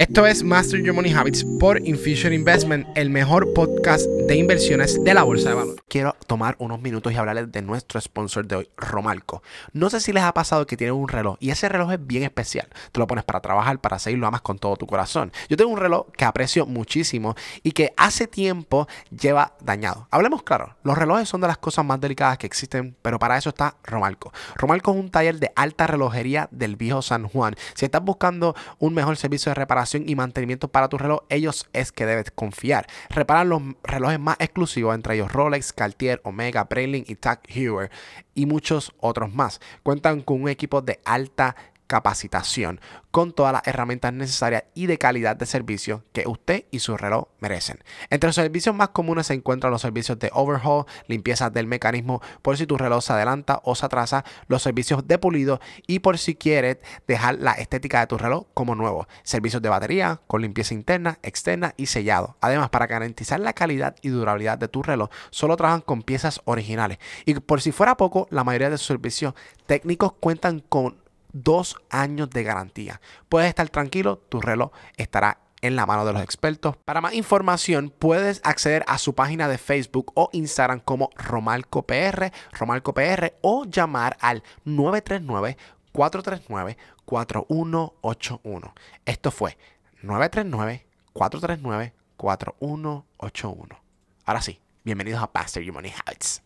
Esto es Master Your Money Habits por Infusion Investment, el mejor podcast de inversiones de la bolsa de valores. Quiero tomar unos minutos y hablarles de nuestro sponsor de hoy, Romalco. No sé si les ha pasado que tienen un reloj y ese reloj es bien especial. Te lo pones para trabajar, para seguir, lo amas con todo tu corazón. Yo tengo un reloj que aprecio muchísimo y que hace tiempo lleva dañado. Hablemos claro, los relojes son de las cosas más delicadas que existen, pero para eso está Romalco. Romalco es un taller de alta relojería del viejo San Juan. Si estás buscando un mejor servicio de reparación, y mantenimiento para tu reloj, ellos es que debes confiar. Reparan los relojes más exclusivos, entre ellos Rolex, Cartier, Omega, Breitling y Tag Heuer y muchos otros más. Cuentan con un equipo de alta capacitación con todas las herramientas necesarias y de calidad de servicio que usted y su reloj merecen. Entre los servicios más comunes se encuentran los servicios de overhaul, limpieza del mecanismo por si tu reloj se adelanta o se atrasa, los servicios de pulido y por si quieres dejar la estética de tu reloj como nuevo, servicios de batería con limpieza interna, externa y sellado. Además, para garantizar la calidad y durabilidad de tu reloj, solo trabajan con piezas originales. Y por si fuera poco, la mayoría de sus servicios técnicos cuentan con dos años de garantía. Puedes estar tranquilo, tu reloj estará en la mano de los expertos. Para más información puedes acceder a su página de Facebook o Instagram como Romalco PR, Romalco PR o llamar al 939 439 4181. Esto fue 939 439 4181. Ahora sí, bienvenidos a Pastor Your Money Habits.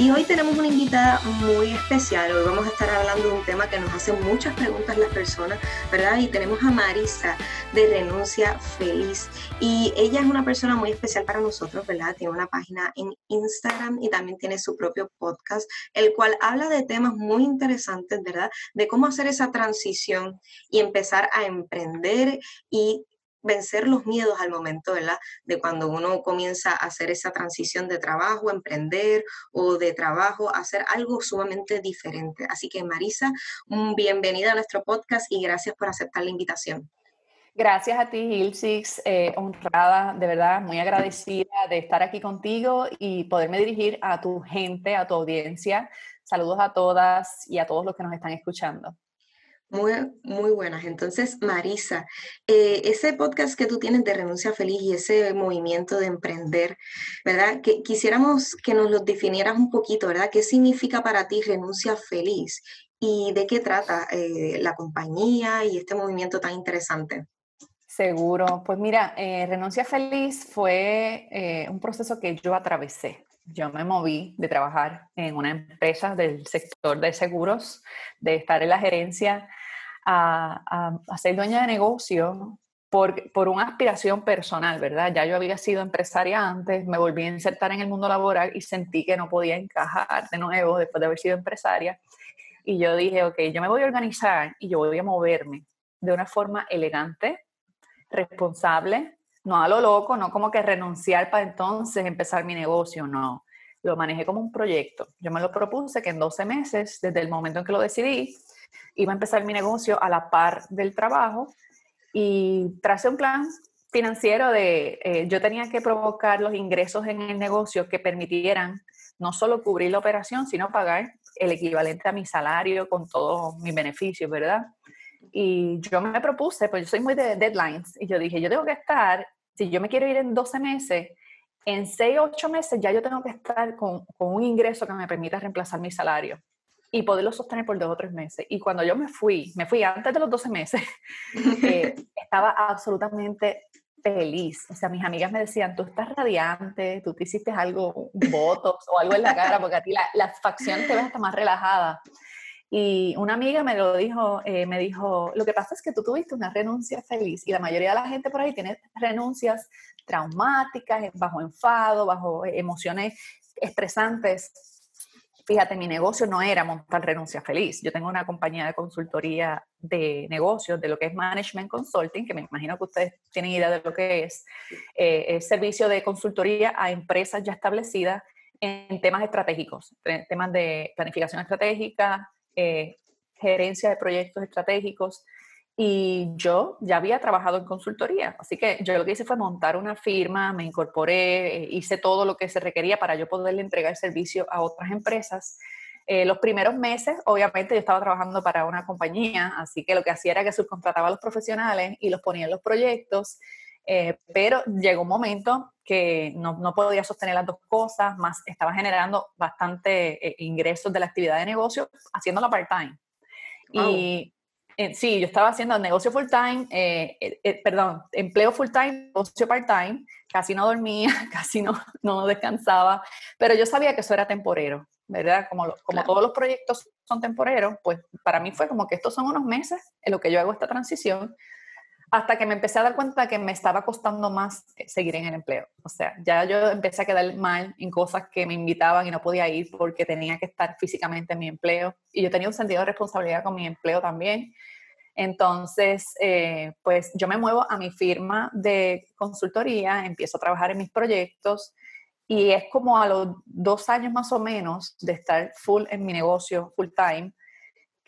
Y hoy tenemos una invitada muy especial. Hoy vamos a estar hablando de un tema que nos hacen muchas preguntas las personas, ¿verdad? Y tenemos a Marisa de Renuncia Feliz. Y ella es una persona muy especial para nosotros, ¿verdad? Tiene una página en Instagram y también tiene su propio podcast, el cual habla de temas muy interesantes, ¿verdad? De cómo hacer esa transición y empezar a emprender y vencer los miedos al momento, ¿verdad? De cuando uno comienza a hacer esa transición de trabajo, emprender o de trabajo, hacer algo sumamente diferente. Así que Marisa, bienvenida a nuestro podcast y gracias por aceptar la invitación. Gracias a ti, Ilsix, eh, honrada, de verdad, muy agradecida de estar aquí contigo y poderme dirigir a tu gente, a tu audiencia. Saludos a todas y a todos los que nos están escuchando. Muy, muy buenas. Entonces, Marisa, eh, ese podcast que tú tienes de Renuncia Feliz y ese movimiento de emprender, ¿verdad? Que quisiéramos que nos lo definieras un poquito, ¿verdad? ¿Qué significa para ti Renuncia Feliz y de qué trata eh, la compañía y este movimiento tan interesante? Seguro. Pues mira, eh, Renuncia Feliz fue un proceso que yo atravesé yo me moví de trabajar en una empresa del sector de seguros, de estar en la gerencia, a, ser dueña de negocio por, por, una aspiración personal, ¿verdad? Ya yo había sido empresaria antes, me volví a insertar en el mundo laboral y sentí que no podía encajar de nuevo después de haber sido empresaria. Y yo dije, ok, yo me voy a organizar y yo voy a moverme de una forma elegante, responsable, no a lo loco, no como que renunciar para entonces empezar mi negocio, no. Lo manejé como un proyecto. Yo me lo propuse que en 12 meses, desde el momento en que lo decidí, iba a empezar mi negocio a la par del trabajo y tracé un plan financiero de, eh, yo tenía que provocar los ingresos en el negocio que permitieran no solo cubrir la operación, sino pagar el equivalente a mi salario con todos mis beneficios, ¿verdad? Y yo me propuse, pues yo soy muy de deadlines, y yo dije, yo tengo que estar, si yo me quiero ir en 12 meses, en 6 o 8 meses ya yo tengo que estar con, con, un ingreso que me permita reemplazar mi salario y poderlo sostener por dos o tres meses. Y cuando yo me fui, me fui antes de los 12 meses, eh, estaba absolutamente feliz. O sea, mis amigas me decían, tú estás radiante, tú te hiciste algo, un botox o algo en la cara, porque a ti la, la facción te ves hasta más relajada. Y una amiga me lo dijo, eh, me dijo, lo que pasa es que tú tuviste una renuncia feliz y la mayoría de la gente por ahí tiene renuncias traumáticas, bajo enfado, bajo emociones estresantes. Fíjate, mi negocio no era montar renuncia feliz. Yo tengo una compañía de consultoría de negocios, de lo que es Management Consulting, que me imagino que ustedes tienen idea de lo que es. Eh, es servicio de consultoría a empresas ya establecidas en temas estratégicos, temas de planificación estratégica, eh, gerencia de proyectos estratégicos. Y yo ya había trabajado en consultoría, así que yo lo que hice fue montar una firma, me incorporé, eh, hice todo lo que se requería para yo poderle entregar servicio a otras empresas. Eh, los primeros meses, obviamente, yo estaba trabajando para una compañía, así que lo que hacía era que subcontrataba a los profesionales y los ponía en los proyectos, eh, pero llegó un momento que no, no, podía sostener las dos cosas, más estaba generando bastante ingresos de la actividad de negocio haciéndolo part-time. Y eh, sí, yo estaba haciendo negocio full time, eh, eh, perdón, empleo full time, negocio part time, casi no dormía, casi no, no descansaba, pero yo sabía que eso era temporero, ¿verdad? Como, como todos los proyectos son temporeros, pues para mí fue como que estos son unos meses en lo que yo hago esta transición, hasta que me empecé a dar cuenta que me estaba costando más seguir en el empleo. O sea, ya yo empecé a quedar mal en cosas que me invitaban y no podía ir porque tenía que estar físicamente en mi empleo. Y yo tenía un sentido de responsabilidad con mi empleo también. Entonces, eh, pues yo me muevo a mi firma de consultoría, empiezo a trabajar en mis proyectos y es como a los dos años más o menos de estar full en mi negocio, full time,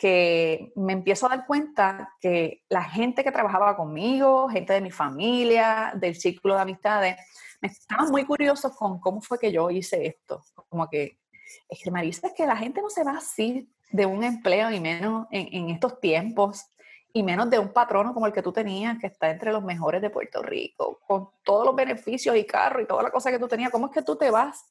que me empiezo a dar cuenta que la gente que trabajaba conmigo, gente de mi familia, del círculo de amistades, me estaban muy curiosos con cómo fue que yo hice esto. Como que, es que Marisa, es que la gente no se va así de un empleo, y menos en, en estos tiempos y menos de un patrono como el que tú tenías, que está entre los mejores de Puerto Rico, con todos los beneficios y carro y toda la cosa que tú tenías. ¿Cómo es que tú te vas?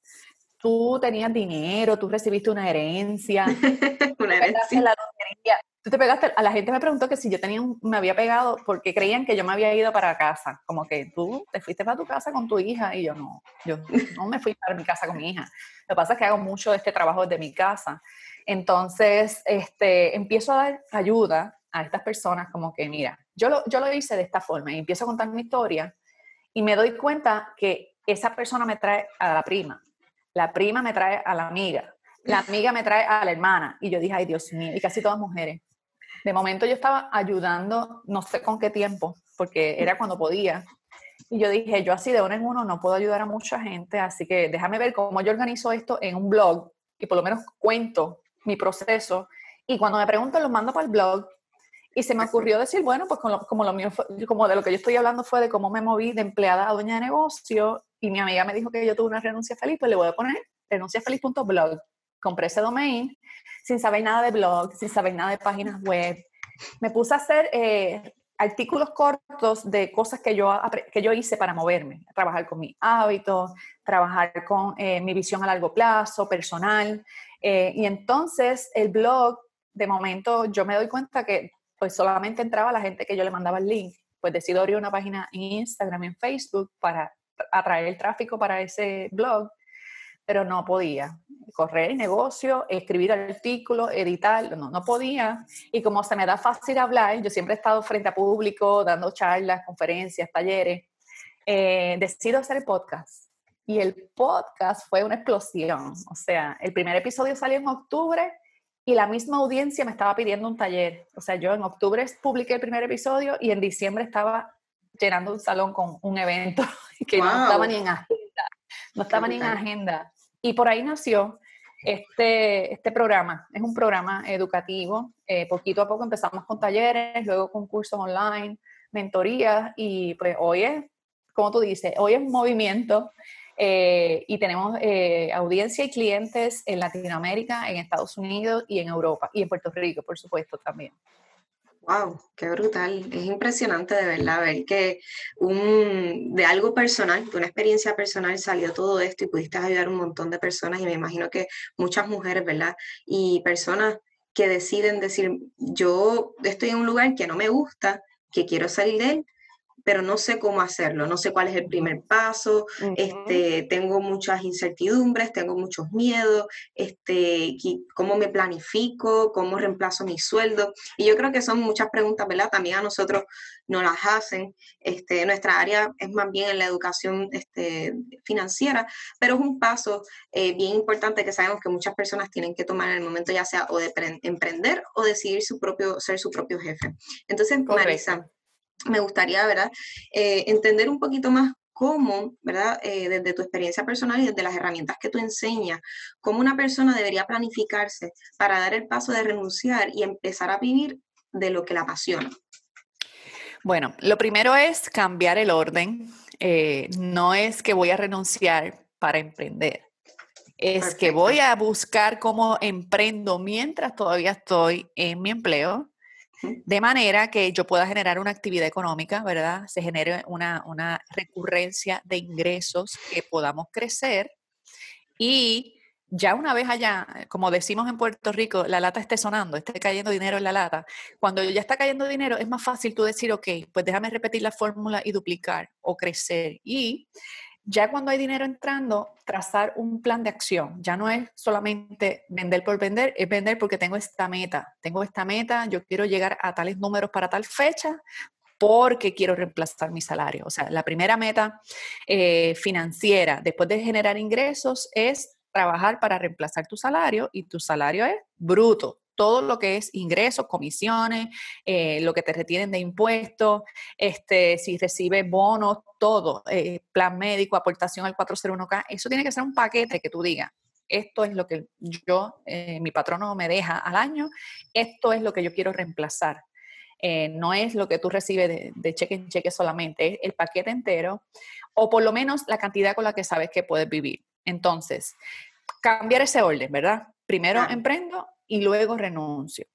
Tú tenías dinero, tú recibiste una herencia, una herencia. La lotería. Tú te pegaste, a la gente me preguntó que si yo tenía me había pegado porque creían que yo me había ido para casa, como que tú te fuiste para tu casa con tu hija y yo no, yo no me fui para mi casa con mi hija. Lo que pasa es que hago mucho de este trabajo desde mi casa. Entonces, este, empiezo a dar ayuda a estas personas como que, mira, yo lo, yo lo hice de esta forma y empiezo a contar mi historia y me doy cuenta que esa persona me trae a la prima, la prima me trae a la amiga, la amiga me trae a la hermana y yo dije, ay Dios mío, y casi todas mujeres. De momento yo estaba ayudando, no sé con qué tiempo, porque era cuando podía. Y yo dije, yo así de uno en uno no puedo ayudar a mucha gente, así que déjame ver cómo yo organizo esto en un blog y por lo menos cuento mi proceso. Y cuando me preguntan, lo mando para el blog y se me ocurrió decir, bueno, pues como lo, mío como de lo que yo estoy hablando fue de cómo me moví de empleada a dueña de negocio y mi amiga me dijo que yo tuve una renuncia feliz, pues le voy a poner renunciafeliz.blog. Compré ese domain sin saber nada de blog, sin saber nada de páginas web. Me puse a hacer eh, artículos cortos de cosas que yo, que yo hice para moverme, trabajar con mis hábitos, trabajar con eh, mi visión a largo plazo, personal. Eh, y entonces el blog, de momento, yo me doy cuenta que pues solamente entraba la gente que yo le mandaba el link. Pues decido abrir una página en Instagram y en Facebook para atraer el tráfico para ese blog, pero no podía. Correr negocio, escribir artículos, editar, no, no podía. Y como se me da fácil hablar, yo siempre he estado frente a público, dando charlas, conferencias, talleres, eh, decido hacer el podcast. Y el podcast fue una explosión. O sea, el primer episodio salió en octubre y la misma audiencia me estaba pidiendo un taller. O sea, yo en octubre publiqué el primer episodio y en diciembre estaba llenando un salón con un evento que no estaba ni en agenda. No estaba ni en agenda. Y por ahí nació este, este programa. Es un programa educativo. Eh, poquito a poco empezamos con talleres, luego con cursos online, mentorías y pues hoy es, como tú dices, hoy es un movimiento eh, y tenemos eh, audiencia y clientes en Latinoamérica, en Estados Unidos y en Europa y en Puerto Rico, por supuesto, también. Wow, qué brutal. Es impresionante de verdad ver que un, de algo personal, de una experiencia personal salió todo esto y pudiste ayudar a un montón de personas y me imagino que muchas mujeres, ¿verdad? Y personas que deciden decir, yo estoy en un lugar que no me gusta, que quiero salir de él, pero no sé cómo hacerlo, no sé cuál es el primer paso, este, tengo muchas incertidumbres, tengo muchos miedos, este, cómo me planifico, cómo reemplazo mi sueldo. Y yo creo que son muchas preguntas, ¿verdad? También a nosotros nos las hacen. Este, nuestra área es más bien en la educación este, financiera, pero es un paso eh, bien importante que sabemos que muchas personas tienen que tomar en el momento ya sea o de emprender o decidir su propio, ser su propio jefe. Entonces, Marisa, me gustaría, ¿verdad? Eh, entender un poquito más cómo, ¿verdad? Eh, desde tu experiencia personal y desde las herramientas que tú enseñas, cómo una persona debería planificarse para dar el paso de renunciar y empezar a vivir de lo que la apasiona. Bueno, lo primero es cambiar el orden. Eh, no es que voy a renunciar para emprender. Es que voy a buscar cómo emprendo mientras todavía estoy en mi empleo, de manera que yo pueda generar una actividad económica, ¿verdad? Se genere una, una recurrencia de ingresos que podamos crecer y ya una vez allá, como decimos en Puerto Rico, la lata esté sonando, esté cayendo dinero en la lata, cuando ya está cayendo dinero es más fácil tú decir, ok, pues déjame repetir la fórmula y duplicar o crecer. Y ya cuando hay dinero entrando, trazar un plan de acción. Ya no es solamente vender por vender, es vender porque tengo esta meta. Tengo esta meta, yo quiero llegar a tales números para tal fecha porque quiero reemplazar mi salario. O sea, la primera meta eh, financiera después de generar ingresos es trabajar para reemplazar tu salario y tu salario es bruto. Todo lo que es ingresos, comisiones, eh, lo que te retienen de impuestos, este, si recibes bonos, todo, eh, plan médico, aportación al 401k, eso tiene que ser un paquete que tú digas, esto es lo que yo, eh, mi patrono me deja al año, esto es lo que yo quiero reemplazar. no es lo que tú recibes de, de, cheque en cheque solamente, es el paquete entero o por lo menos la cantidad con la que sabes que puedes vivir. Entonces, cambiar ese orden, ¿verdad? Primero emprendo y luego renuncio.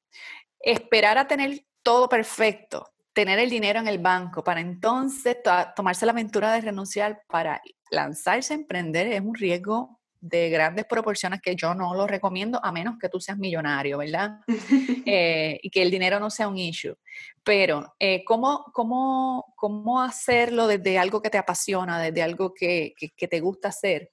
Esperar a tener todo perfecto, tener el dinero en el banco para entonces tomarse la aventura de renunciar para lanzarse a emprender es un riesgo de grandes proporciones que yo no lo recomiendo a menos que tú seas millonario, ¿verdad? Eh, y que el dinero no sea un issue. Pero, eh, ¿cómo, cómo, cómo hacerlo desde algo que te apasiona, desde algo que, que te gusta hacer?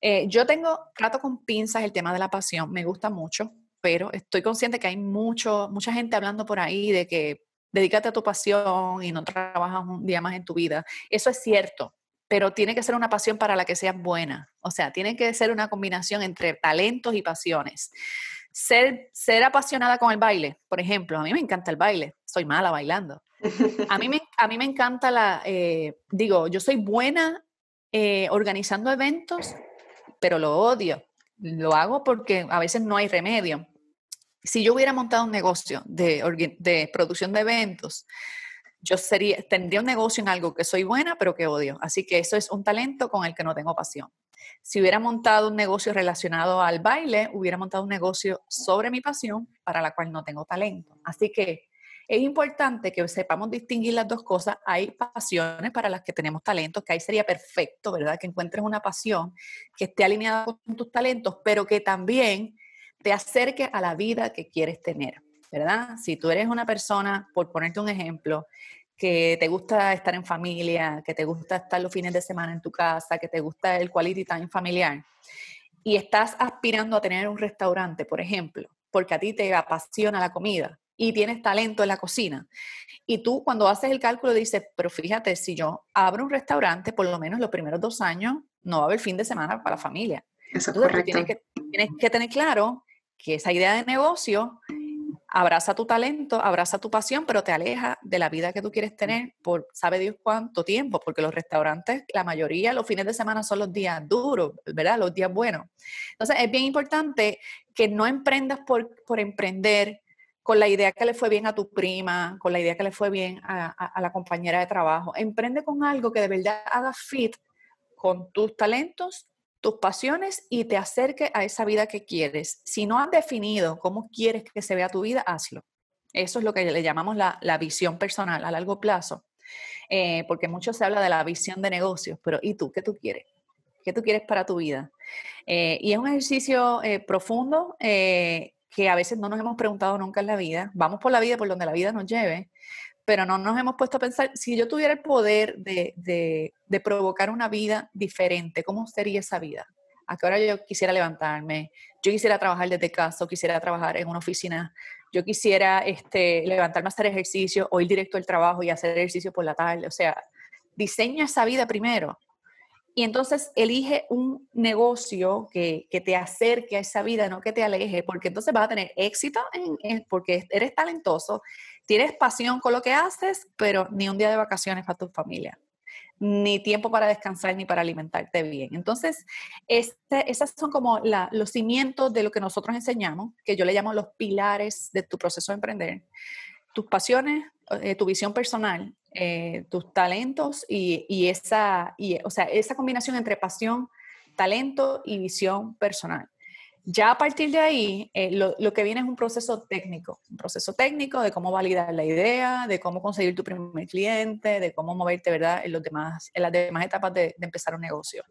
Eh, yo tengo, trato con pinzas el tema de la pasión, me gusta mucho, pero estoy consciente que hay mucho, mucha gente hablando por ahí de que dedícate a tu pasión y no trabajas un día más en tu vida. Eso es cierto, pero tiene que ser una pasión para la que seas buena. O sea, tiene que ser una combinación entre talentos y pasiones. Ser, ser apasionada con el baile, por ejemplo, a mí me encanta el baile, soy mala bailando. A mí me, a mí me encanta la, eh, digo, yo soy buena eh, organizando eventos pero lo odio. Lo hago porque a veces no hay remedio. Si yo hubiera montado un negocio de, producción de eventos, yo sería, tendría un negocio en algo que soy buena, pero que odio. Así que eso es un talento con el que no tengo pasión. Si hubiera montado un negocio relacionado al baile, hubiera montado un negocio sobre mi pasión para la cual no tengo talento. Así que es importante que sepamos distinguir las dos cosas. Hay pasiones para las que tenemos talentos, que ahí sería perfecto, ¿verdad? Que encuentres una pasión que esté alineada con tus talentos, pero que también te acerque a la vida que quieres tener, ¿verdad? Si tú eres una persona, por ponerte un ejemplo, que te gusta estar en familia, que te gusta estar los fines de semana en tu casa, que te gusta el quality time familiar, y estás aspirando a tener un restaurante, por ejemplo, porque a ti te apasiona la comida, y tienes talento en la cocina. Y tú cuando haces el cálculo dices, pero fíjate, si yo abro un restaurante, por lo menos los primeros dos años, no va a haber fin de semana para la familia. Eso es correcto. Tienes que, tienes que tener claro que esa idea de negocio abraza tu talento, abraza tu pasión, pero te aleja de la vida que tú quieres tener por sabe Dios cuánto tiempo, porque los restaurantes, la mayoría, los fines de semana son los días duros, ¿verdad? Los días buenos. Entonces, es bien importante que no emprendas por, por emprender, con la idea que le fue bien a tu prima, con la idea que le fue bien a, la compañera de trabajo. Emprende con algo que de verdad haga fit con tus talentos, tus pasiones y te acerque a esa vida que quieres. Si no has definido cómo quieres que se vea tu vida, hazlo. Eso es lo que le llamamos la, visión personal a largo plazo. Eh, porque mucho se habla de la visión de negocios, pero ¿y tú? ¿Qué tú quieres? ¿Qué tú quieres para tu vida? Eh, y es un ejercicio eh, profundo que a veces no nos hemos preguntado nunca en la vida. Vamos por la vida por donde la vida nos lleve, pero no nos hemos puesto a pensar, si yo tuviera el poder de, de, provocar una vida diferente, ¿cómo sería esa vida? ¿A qué hora yo quisiera levantarme? Yo quisiera trabajar desde casa, o quisiera trabajar en una oficina, yo quisiera este, levantarme a hacer ejercicio o ir directo al trabajo y hacer ejercicio por la tarde. O sea, diseña esa vida primero y entonces elige un negocio que, te acerque a esa vida, no que te aleje, porque entonces vas a tener éxito porque eres talentoso, tienes pasión con lo que haces, pero ni un día de vacaciones para tu familia, ni tiempo para descansar, ni para alimentarte bien. Entonces, este, esas son como los cimientos de lo que nosotros enseñamos, que yo le llamo los pilares de tu proceso de emprender. Tus pasiones, eh, tu visión personal, eh, tus talentos y, esa, o sea, esa combinación entre pasión, talento y visión personal. Ya a partir de ahí, eh, lo, lo, que viene es un proceso técnico, un proceso técnico de cómo validar la idea, de cómo conseguir tu primer cliente, de cómo moverte, ¿verdad?, en, los demás, en las demás etapas de, empezar un negocio.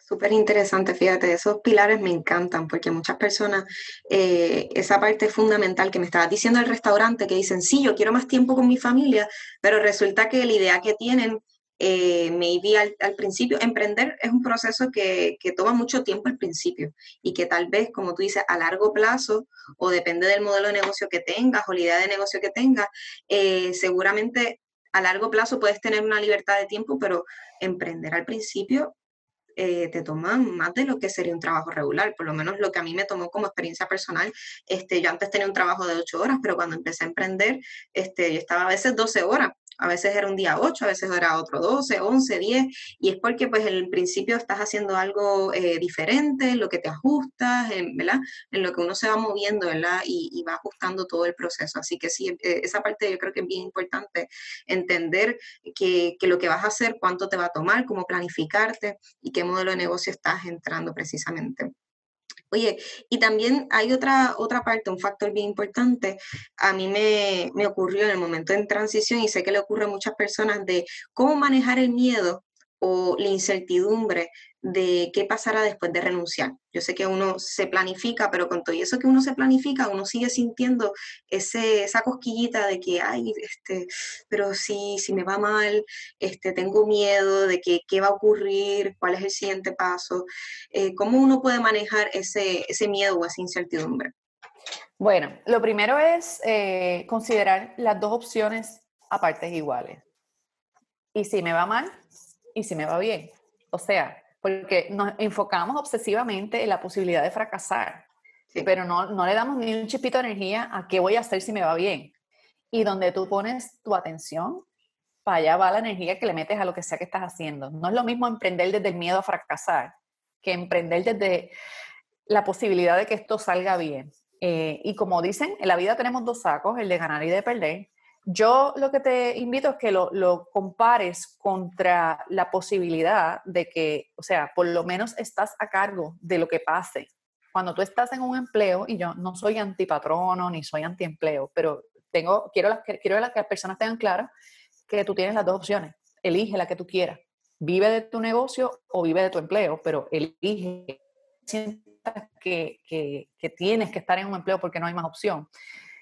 Súper interesante, fíjate, esos pilares me encantan porque muchas personas, eh, esa parte fundamental que me estabas diciendo el restaurante, que dicen, sí, yo quiero más tiempo con mi familia, pero resulta que la idea que tienen, eh, maybe al, principio, emprender es un proceso que, que, toma mucho tiempo al principio y que tal vez, como tú dices, a largo plazo, o depende del modelo de negocio que tengas o la idea de negocio que tengas, eh, seguramente a largo plazo puedes tener una libertad de tiempo, pero emprender al principio eh, te toman más de lo que sería un trabajo regular, por lo menos lo que a mí me tomó como experiencia personal. Este, yo antes tenía un trabajo de ocho horas, pero cuando empecé a emprender, este, yo estaba a veces 12 horas a veces era un día 8, a veces era otro 12, 11, 10, y es porque pues en principio estás haciendo algo eh, diferente, lo que te ajustas, en, ¿verdad? En lo que uno se va moviendo, ¿verdad? Y, va ajustando todo el proceso. Así que sí, eh, esa parte yo creo que es bien importante, entender que, que lo que vas a hacer, cuánto te va a tomar, cómo planificarte y qué modelo de negocio estás entrando precisamente. Oye, y también hay otra, otra parte, un factor bien importante. A mí me, me ocurrió en el momento de transición y sé que le ocurre a muchas personas de cómo manejar el miedo o la incertidumbre de qué pasará después de renunciar. Yo sé que uno se planifica, pero con todo eso que uno se planifica, uno sigue sintiendo ese, esa cosquillita de que, ay, este, pero si, si me va mal, este, tengo miedo de que, qué va a ocurrir, cuál es el siguiente paso. Eh, ¿Cómo uno puede manejar ese, ese miedo o esa incertidumbre? Bueno, lo primero es eh, considerar las dos opciones a partes iguales. ¿Y si me va mal? ¿Y si me va bien? O sea, porque nos enfocamos obsesivamente en la posibilidad de fracasar, pero no, no le damos ni un chipito de energía a qué voy a hacer si me va bien. Y donde tú pones tu atención, para allá va la energía que le metes a lo que sea que estás haciendo. No es lo mismo emprender desde el miedo a fracasar que emprender desde la posibilidad de que esto salga bien. Eh, y como dicen, en la vida tenemos dos sacos, el de ganar y de perder. Yo lo que te invito es que lo, compares contra la posibilidad de que, o sea, por lo menos estás a cargo de lo que pase. Cuando tú estás en un empleo, y yo no soy antipatrono ni soy antiempleo, pero tengo, quiero, las, quiero que las personas tengan claro que tú tienes las dos opciones. Elige la que tú quieras. Vive de tu negocio o vive de tu empleo, pero elige. Sientas que, que tienes que estar en un empleo porque no hay más opción.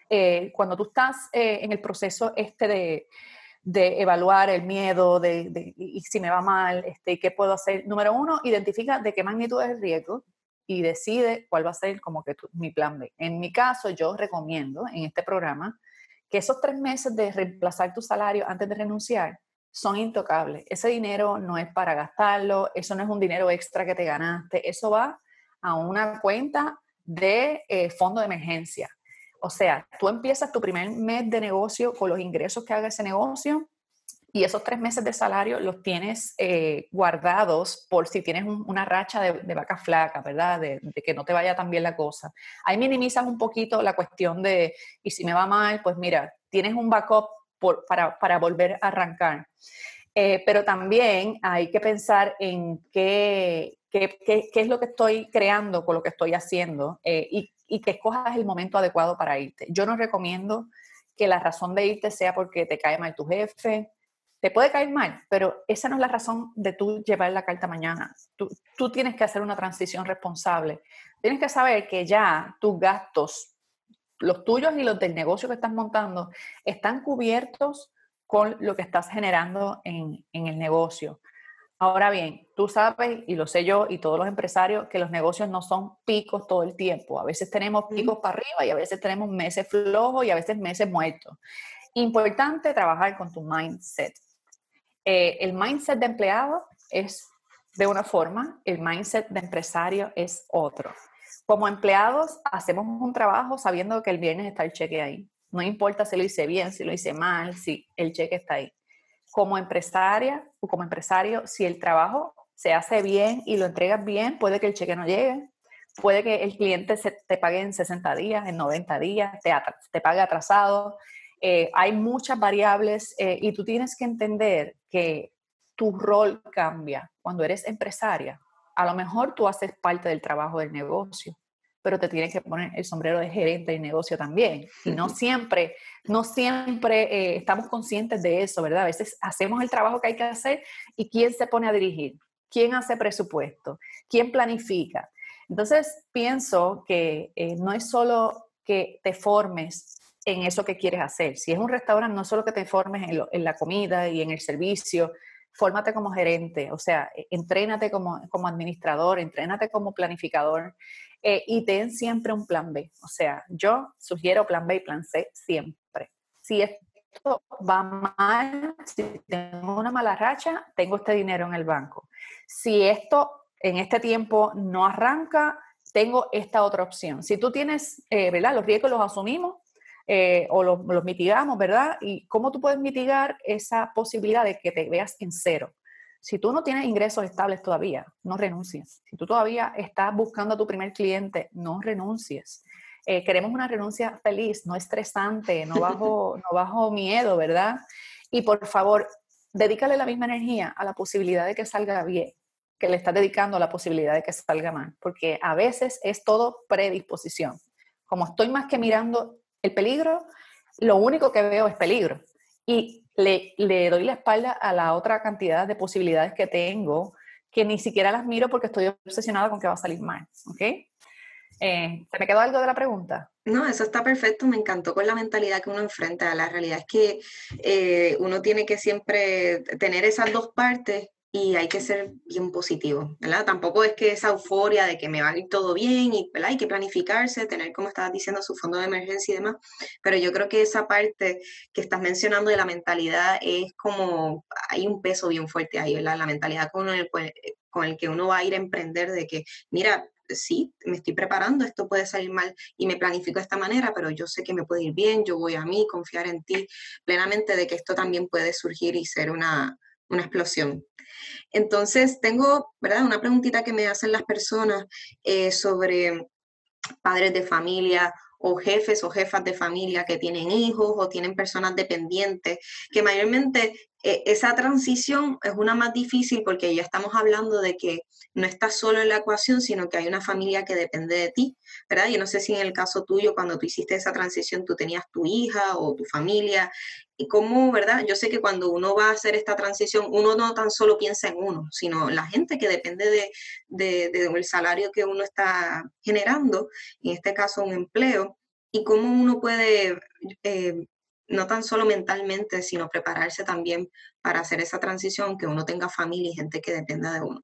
Eh, cuando tú estás eh, en el proceso este de, evaluar el miedo, de, y si me va mal, este, qué puedo hacer, número uno, identifica de qué magnitud es el riesgo y decide cuál va a ser como que mi plan B. En mi caso, yo recomiendo en este programa que esos tres meses de reemplazar tu salario antes de renunciar son intocables. Ese dinero no es para gastarlo, eso no es un dinero extra que te ganaste, eso va a una cuenta de eh, fondo de emergencia. O sea, tú empiezas tu primer mes de negocio con los ingresos que haga ese negocio y esos tres meses de salario los tienes eh, guardados por si tienes una racha de, vaca flaca, ¿verdad? De, que no te vaya tan bien la cosa. Ahí minimizas un poquito la cuestión de, y si me va mal, pues mira, tienes un backup para, para, volver a arrancar. Eh, pero también hay que pensar en qué, qué, qué, qué, es lo que estoy creando con lo que estoy haciendo eh, y y que escojas el momento adecuado para irte. Yo no recomiendo que la razón de irte sea porque te cae mal tu jefe. Te puede caer mal, pero esa no es la razón de tú llevar la carta mañana. Tú, tú tienes que hacer una transición responsable. Tienes que saber que ya tus gastos, los tuyos y los del negocio que estás montando, están cubiertos con lo que estás generando en, en el negocio. Ahora bien, tú sabes, y lo sé yo y todos los empresarios, que los negocios no son picos todo el tiempo. A veces tenemos picos para arriba y a veces tenemos meses flojos y a veces meses muertos. Importante trabajar con tu mindset. Eh, el mindset de empleado es de una forma, el mindset de empresario es otro. Como empleados hacemos un trabajo sabiendo que el viernes está el cheque ahí. No importa si lo hice bien, si lo hice mal, si el cheque está ahí como empresaria o como empresario, si el trabajo se hace bien y lo entregas bien, puede que el cheque no llegue, puede que el cliente te pague en 60 días, en 90 días, te, te pague atrasado. Eh, hay muchas variables eh, y tú tienes que entender que tu rol cambia cuando eres empresaria. A lo mejor tú haces parte del trabajo del negocio, pero te tienes que poner el sombrero de gerente del negocio también. Y no siempre, no siempre eh, estamos conscientes de eso, ¿verdad? A veces hacemos el trabajo que hay que hacer y ¿quién se pone a dirigir? ¿Quién hace presupuesto? ¿Quién planifica? Entonces, pienso que eh, no es solo que te formes en eso que quieres hacer. Si es un restaurante, no solo que te formes en, la comida y en el servicio, fórmate como gerente, o sea, e, entrénate como, como administrador, entrénate como planificador eh, y ten siempre un plan B. O sea, yo sugiero plan B y plan C siempre. Si esto va mal, si tengo una mala racha, tengo este dinero en el banco. Si esto en este tiempo no arranca, tengo esta otra opción. Si tú tienes, eh, ¿verdad? Los riesgos los asumimos eh, o los, los, mitigamos, ¿verdad? ¿Y cómo tú puedes mitigar esa posibilidad de que te veas en cero? Si tú no tienes ingresos estables todavía, no renuncies. Si tú todavía estás buscando a tu primer cliente, no renuncies. Eh, queremos una renuncia feliz, no estresante, no bajo, no bajo miedo, ¿verdad? Y por favor, dedícale la misma energía a la posibilidad de que salga bien, que le estás dedicando a la posibilidad de que salga mal, porque a veces es todo predisposición. Como estoy más que mirando el peligro, lo único que veo es peligro. Y le, le, doy la espalda a la otra cantidad de posibilidades que tengo, que ni siquiera las miro porque estoy obsesionada con que va a salir mal. ¿Ok? Eh, ¿Se me quedó algo de la pregunta? No, eso está perfecto, me encantó con la mentalidad que uno enfrenta. La realidad es que eh, uno tiene que siempre tener esas dos partes y hay que ser bien positivo, ¿verdad? Tampoco es que esa euforia de que me va a ir todo bien y hay que planificarse, tener, como estabas diciendo, su fondo de emergencia y demás, pero yo creo que esa parte que estás mencionando de la mentalidad es como, hay un peso bien fuerte ahí, ¿verdad? La mentalidad con el, con el que uno va a ir a emprender de que, mira, sí, me estoy preparando, esto puede salir mal y me planifico de esta manera, pero yo sé que me puede ir bien, yo voy a mí, confiar en ti plenamente de que esto también puede surgir y ser una, una explosión. Entonces, tengo, ¿verdad? Una preguntita que me hacen las personas eh, sobre padres de familia o jefes o jefas de familia que tienen hijos o tienen personas dependientes, que mayormente eh, esa transición es una más difícil porque ya estamos hablando de que no estás solo en la ecuación, sino que hay una familia que depende de ti, ¿verdad? Yo no sé si en el caso tuyo, cuando tú hiciste esa transición, tú tenías tu hija o tu familia, y cómo, ¿verdad? Yo sé que cuando uno va a hacer esta transición, uno no tan solo piensa en uno, sino la gente que depende de, de, del salario que uno está generando, en este caso un empleo, y cómo uno puede eh, no tan solo mentalmente, sino prepararse también para hacer esa transición, que uno tenga familia y gente que dependa de uno.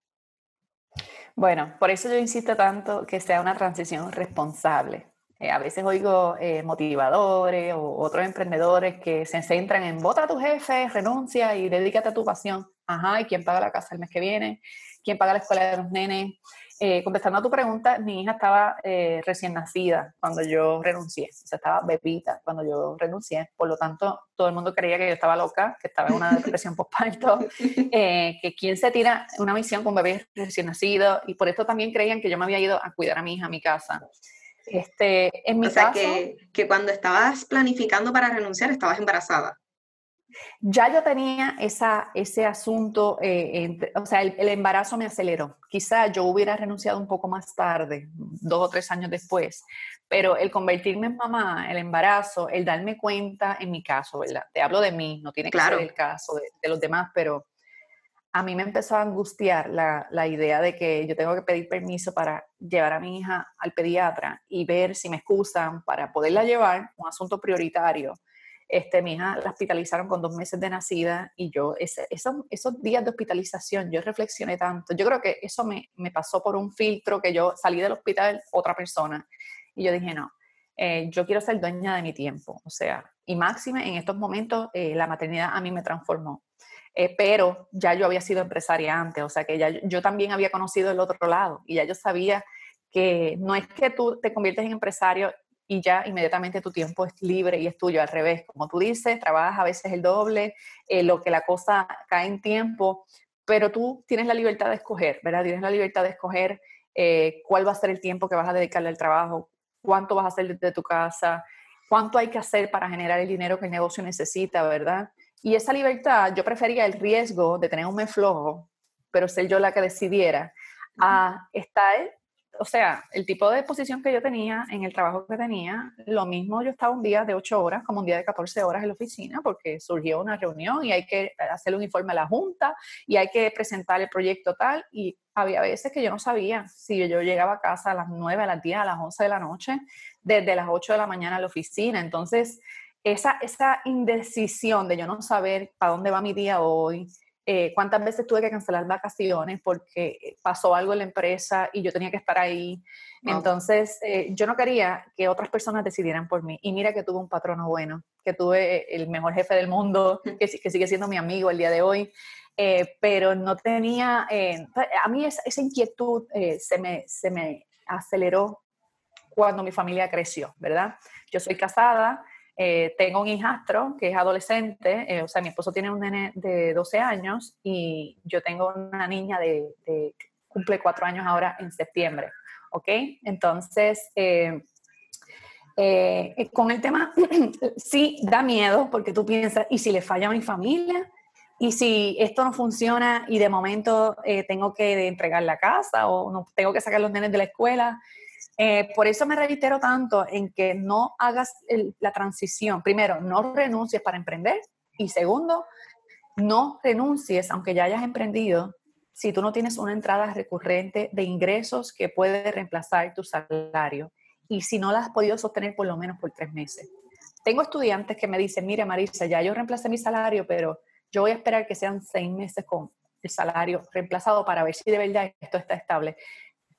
Bueno, por eso yo insisto tanto que sea una transición responsable. Eh, a veces oigo eh, motivadores o otros emprendedores que se centran en vota a tu jefe, renuncia y dedícate a tu pasión. Ajá, ¿y quién paga la casa el mes que viene? ¿Quién paga la escuela de los nenes? Eh, contestando a tu pregunta, mi hija estaba recién nacida cuando yo renuncié, o sea, estaba bebita cuando yo renuncié, por lo tanto, todo el mundo creía que yo estaba loca, que estaba en una depresión postparto, que quién se tira una misión con bebé recién nacido, y por esto también creían que yo me había ido a cuidar a mi hija a mi casa. Este, en mi o sea, que, que cuando estabas planificando para renunciar, estabas embarazada. Ya yo tenía esa, ese asunto, eh, o sea, el, embarazo me aceleró. Quizá yo hubiera renunciado un poco más tarde, dos o tres años después, pero el convertirme en mamá, el embarazo, el darme cuenta, en mi caso, ¿verdad? Te hablo de mí, no tiene que ser el caso de, los demás, pero a mí me empezó a angustiar la, la, idea de que yo tengo que pedir permiso para llevar a mi hija al pediatra y ver si me excusan para poderla llevar, un asunto prioritario este, mi hija la hospitalizaron con dos meses de nacida y yo, ese, esos, esos días de hospitalización, yo reflexioné tanto. Yo creo que eso me, me, pasó por un filtro que yo salí del hospital otra persona y yo dije, no, eh, yo quiero ser dueña de mi tiempo. O sea, y máxime en estos momentos eh, la maternidad a mí me transformó. Eh, pero ya yo había sido empresaria antes, o sea que ya yo también había conocido el otro lado y ya yo sabía que no es que tú te conviertes en empresario y ya inmediatamente tu tiempo es libre y es tuyo, al revés, como tú dices, trabajas a veces el doble, eh, lo que la cosa cae en tiempo, pero tú tienes la libertad de escoger, ¿verdad? Tienes la libertad de escoger eh, cuál va a ser el tiempo que vas a dedicarle al trabajo, cuánto vas a hacer desde tu casa, cuánto hay que hacer para generar el dinero que el negocio necesita, ¿verdad? Y esa libertad, yo prefería el riesgo de tener un mes flojo, pero ser yo la que decidiera, a estar o sea, el tipo de exposición que yo tenía en el trabajo que tenía, lo mismo yo estaba un día de 8 horas como un día de 14 horas en la oficina porque surgió una reunión y hay que hacer un informe a la junta y hay que presentar el proyecto tal y había veces que yo no sabía si yo llegaba a casa a las 9, a las 10, a las 11 de la noche, desde las 8 de la mañana a la oficina. Entonces, esa, esa indecisión de yo no saber para dónde va mi día hoy, eh, cuántas veces tuve que cancelar vacaciones porque pasó algo en la empresa y yo tenía que estar ahí. Entonces, eh, yo no quería que otras personas decidieran por mí. Y mira que tuve un patrono bueno, que tuve el mejor jefe del mundo, que, que sigue siendo mi amigo el día de hoy. Eh, pero no tenía, a mí esa, esa inquietud se, me, se me aceleró cuando mi familia creció, ¿verdad? Yo soy casada, eh, tengo un hijastro que es adolescente, eh, o sea, mi esposo tiene un nene de 12 años y yo tengo una niña de, cumple cuatro años ahora en septiembre, ¿ok? Entonces, eh, con el tema, sí da miedo porque tú piensas, ¿y si le falla a mi familia? ¿Y si esto no funciona y de momento tengo que entregar la casa o no, tengo que sacar los nenes de la escuela? Eh, por eso me reitero tanto en que no hagas la transición. Primero, no renuncies para emprender. Y segundo, no renuncies, aunque ya hayas emprendido, si tú no tienes una entrada recurrente de ingresos que puede reemplazar tu salario. Y si no la has podido sostener por lo menos por tres meses. Tengo estudiantes que me dicen, mire Marisa, ya yo reemplacé mi salario, pero yo voy a esperar que sean seis meses con el salario reemplazado para ver si de verdad esto está estable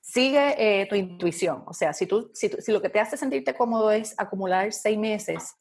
sigue eh, tu intuición. O sea, si, tú, si, lo que te hace sentirte cómodo es acumular seis meses,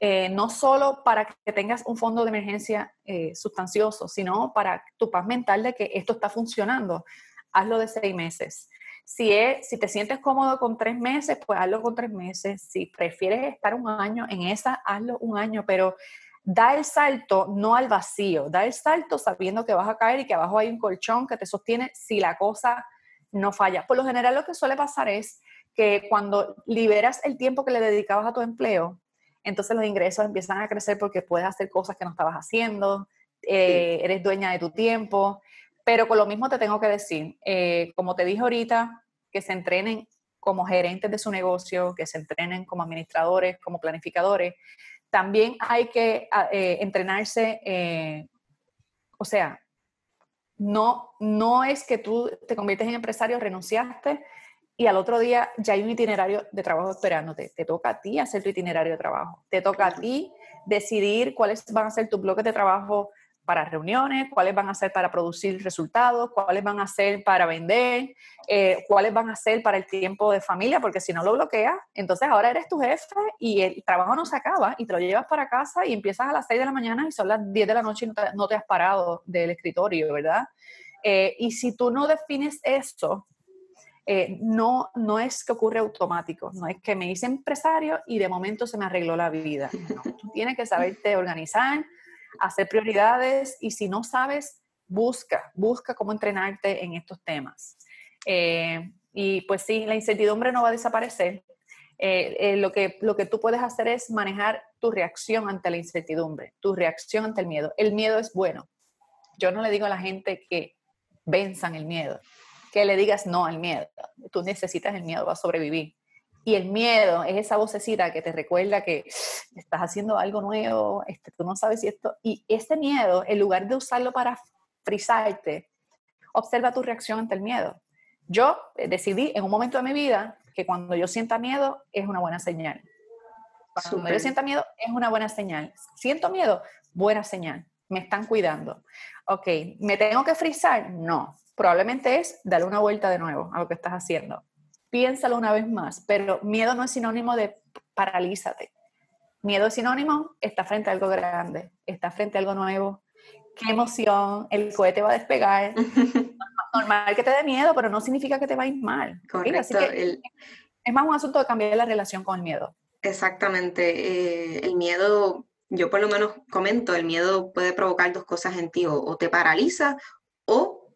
eh, no solo para que tengas un fondo de emergencia eh, sustancioso, sino para tu paz mental de que esto está funcionando, hazlo de seis meses. Si, es, si te sientes cómodo con tres meses, pues hazlo con tres meses. Si prefieres estar un año en esa, hazlo un año, pero da el salto no al vacío, da el salto sabiendo que vas a caer y que abajo hay un colchón que te sostiene si la cosa no falla. Por lo general lo que suele pasar es que cuando liberas el tiempo que le dedicabas a tu empleo, entonces los ingresos empiezan a crecer porque puedes hacer cosas que no estabas haciendo, eh, eres dueña de tu tiempo, pero con lo mismo te tengo que decir, eh, como te dije ahorita, que se entrenen como gerentes de su negocio, que se entrenen como administradores, como planificadores, también hay que ah, eh, entrenarse, o sea, no, no es que tú te conviertes en empresario, renunciaste y al otro día ya hay un itinerario de trabajo esperándote. Te toca a ti hacer tu itinerario de trabajo. Te toca a ti decidir cuáles van a ser tus bloques de trabajo para reuniones, cuáles van a ser para producir resultados, cuáles van a ser para vender, eh, cuáles van a ser para el tiempo de familia, porque si no lo bloqueas, entonces ahora eres tu jefe y el trabajo no se acaba y te lo llevas para casa y empiezas a las 6 de la mañana y son las 10 de la noche y no te, has parado del escritorio, ¿verdad? Eh, y si tú no defines esto, eh, no, no es que ocurre automático, no es que me hice empresario y de momento se me arregló la vida. tú tienes que saberte organizar, hacer prioridades y si no sabes, busca, busca cómo entrenarte en estos temas. Eh, y pues sí, la incertidumbre no va a desaparecer. Eh, eh, lo, que, lo que tú puedes hacer es manejar tu reacción ante la incertidumbre, tu reacción ante el miedo. El miedo es bueno. Yo no le digo a la gente que venzan el miedo, que le digas no al miedo. Tú necesitas el miedo, para sobrevivir. Y el miedo es esa vocecita que te recuerda que estás haciendo algo nuevo, este, tú no sabes si esto... Y ese miedo, en lugar de usarlo para frisarte, observa tu reacción ante el miedo. Yo eh, decidí en un momento de mi vida que cuando yo sienta miedo es una buena señal. Cuando yo sienta miedo es una buena señal. Siento miedo, buena señal. Me están cuidando. Ok, ¿me tengo que frisar? No. Probablemente es darle una vuelta de nuevo a lo que estás haciendo piénsalo una vez más, pero miedo no es sinónimo de paralízate. Miedo es sinónimo, está frente a algo grande, está frente a algo nuevo. Qué emoción, el cohete va a despegar. normal que te dé miedo, pero no significa que te va a ir mal. Correcto. Es más un asunto de cambiar la relación con el miedo. Exactamente. Eh, el miedo, yo por lo menos comento, el miedo puede provocar dos cosas en ti, o te paraliza o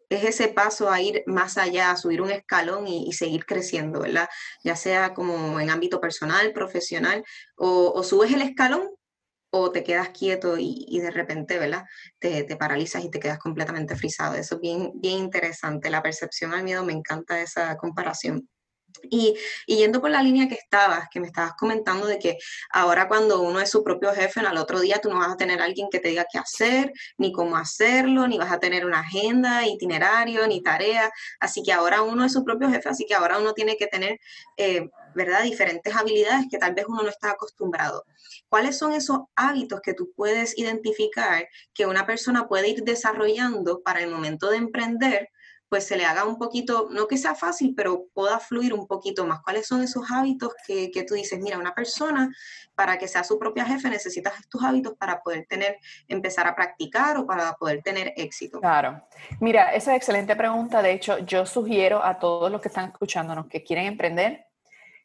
es ese paso a ir más allá, a subir un escalón y, seguir creciendo, ¿verdad? Ya sea como en ámbito personal, profesional, o, subes el escalón o te quedas quieto y, de repente, ¿verdad? Te, te, paralizas y te quedas completamente frisado. Eso es bien, bien interesante. La percepción al miedo, me encanta esa comparación. Y, yendo por la línea que estabas, que me estabas comentando de que ahora cuando uno es su propio jefe, al otro día tú no vas a tener alguien que te diga qué hacer, ni cómo hacerlo, ni vas a tener una agenda, itinerario, ni tarea. Así que ahora uno es su propio jefe, así que ahora uno tiene que tener, eh, ¿verdad?, diferentes habilidades que tal vez uno no está acostumbrado. ¿Cuáles son esos hábitos que tú puedes identificar que una persona puede ir desarrollando para el momento de emprender? Pues se le haga un poquito, no que sea fácil, pero pueda fluir un poquito más. ¿Cuáles son esos hábitos que, que tú dices, mira, una persona para que sea su propia jefe necesitas estos hábitos para poder tener, empezar a practicar o para poder tener éxito? Claro. Mira, esa es excelente pregunta. De hecho, yo sugiero a todos los que están escuchándonos que quieren emprender,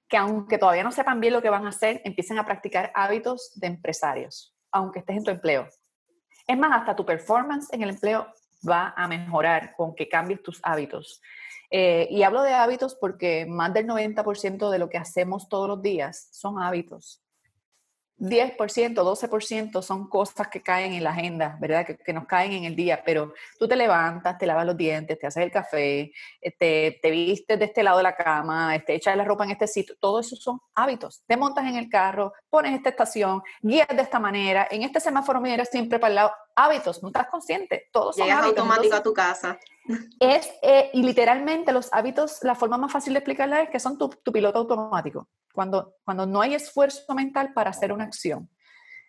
que aunque todavía no sepan bien lo que van a hacer, empiecen a practicar hábitos de empresarios, aunque estés en tu empleo. Es más, hasta tu performance en el empleo va a mejorar con que cambies tus hábitos. Eh, y hablo de hábitos porque más del 90% de lo que hacemos todos los días son hábitos. 10%, 12% son cosas que caen en la agenda, ¿verdad? Que, nos caen en el día, pero tú te levantas, te lavas los dientes, te haces el café, eh, te, te vistes de este lado de la cama, te echas la ropa en este sitio, todo eso son hábitos. Te montas en el carro, pones esta estación, guías de esta manera, en este semáforo miras siempre para el lado, hábitos, no estás consciente, todos son Llegas automático a tu casa. Es, eh, y literalmente los hábitos, la forma más fácil de explicarla es que son tu, tu piloto automático cuando, cuando no hay esfuerzo mental para hacer una acción.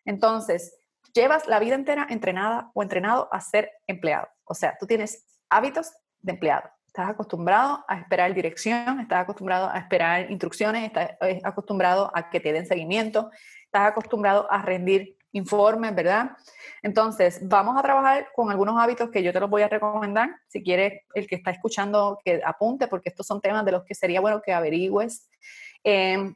Entonces, llevas la vida entera entrenada o entrenado a ser empleado. O sea, tú tienes hábitos de empleado. Estás acostumbrado a esperar dirección, estás acostumbrado a esperar instrucciones, estás eh, acostumbrado a que te den seguimiento, estás acostumbrado a rendir informes, ¿verdad? Entonces, vamos a trabajar con algunos hábitos que yo te los voy a recomendar. Si quieres, el que está escuchando, que apunte, porque estos son temas de los que sería bueno que averigües Em,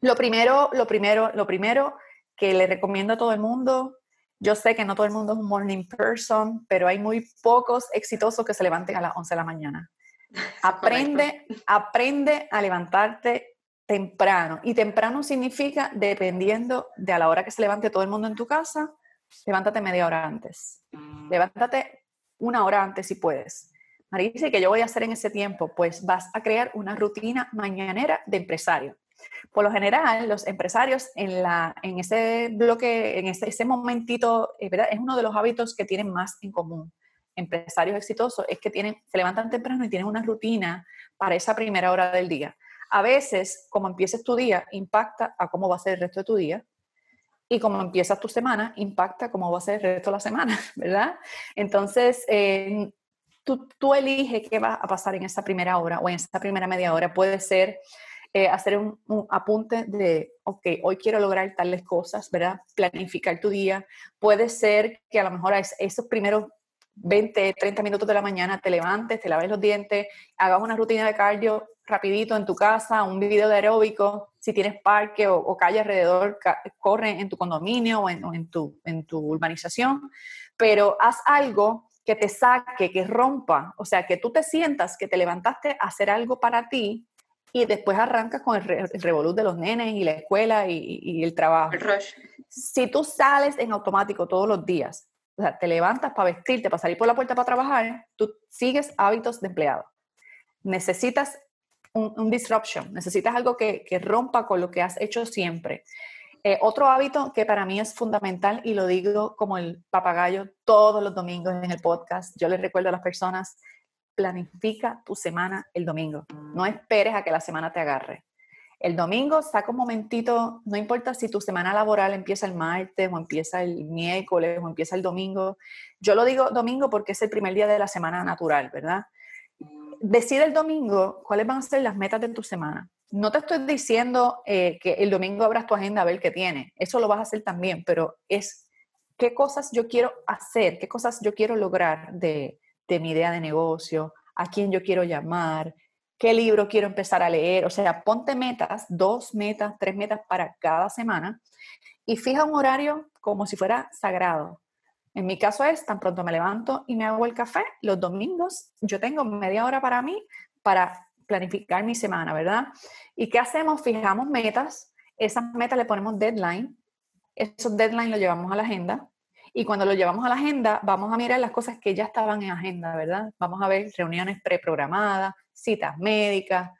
lo primero, lo primero, lo primero que le recomiendo a todo el mundo, yo sé que no todo el mundo es un morning person, pero hay muy pocos exitosos que se levanten a las 11 de la mañana. Aprende, aprende a levantarte temprano. Y temprano significa, dependiendo de a la hora que se levante todo el mundo en tu casa, levántate media hora antes. Mm. Levántate una hora antes si puedes. Marisa, ¿qué yo voy a hacer en ese tiempo? Pues vas a crear una rutina mañanera de empresario. Por lo general, los empresarios en, la, en ese bloque, en ese, ese momentito, eh, ¿verdad? es uno de los hábitos que tienen más en común. Empresarios exitosos es que tienen, se levantan temprano y tienen una rutina para esa primera hora del día. A veces, como empieces tu día, impacta a cómo va a ser el resto de tu día. Y como empiezas tu semana, impacta cómo va a ser el resto de la semana, ¿verdad? Entonces, tú, tú eliges qué va a pasar en esa primera hora o en esa primera media hora. Puede ser eh, hacer un, apunte de, ok, hoy quiero lograr tales cosas, ¿verdad? Planificar tu día. Puede ser que a lo mejor esos primeros 20, 30 minutos de la mañana te levantes, te laves los dientes, hagas una rutina de cardio rapidito en tu casa, un video de aeróbico, si tienes parque o, calle alrededor, corre en tu condominio o en, en, tu, en tu urbanización, pero haz algo que te saque, que rompa, o sea, que tú te sientas que te levantaste a hacer algo para ti y después arrancas con el, re de los nenes y la escuela y, el trabajo. Si tú sales en automático todos los días, o sea, te levantas para vestirte, para salir por la puerta para trabajar, tú sigues hábitos de empleado. Necesitas un, disruption, necesitas algo que, que rompa con lo que has hecho siempre. Eh, otro hábito que para mí es fundamental y lo digo como el papagayo todos los domingos en el podcast, yo les recuerdo a las personas, planifica tu semana el domingo. No esperes a que la semana te agarre. El domingo saca un momentito, no importa si tu semana laboral empieza el martes o empieza el miércoles o empieza el domingo. Yo lo digo domingo porque es el primer día de la semana natural, ¿verdad? Decide el domingo cuáles van a ser las metas de tu semana no te estoy diciendo eh, que el domingo abras tu agenda a ver qué tiene, eso lo vas a hacer también, pero es qué cosas yo quiero hacer, qué cosas yo quiero lograr de, mi idea de negocio, a quién yo quiero llamar, qué libro quiero empezar a leer, o sea, ponte metas, dos metas, tres metas para cada semana y fija un horario como si fuera sagrado. En mi caso es, tan pronto me levanto y me hago el café, los domingos yo tengo media hora para mí para planificar mi semana, ¿verdad? ¿Y qué hacemos? Fijamos metas, esas metas le ponemos deadline, esos deadlines lo llevamos a la agenda y cuando lo llevamos a la agenda vamos a mirar las cosas que ya estaban en agenda, ¿verdad? Vamos a ver reuniones preprogramadas, citas médicas,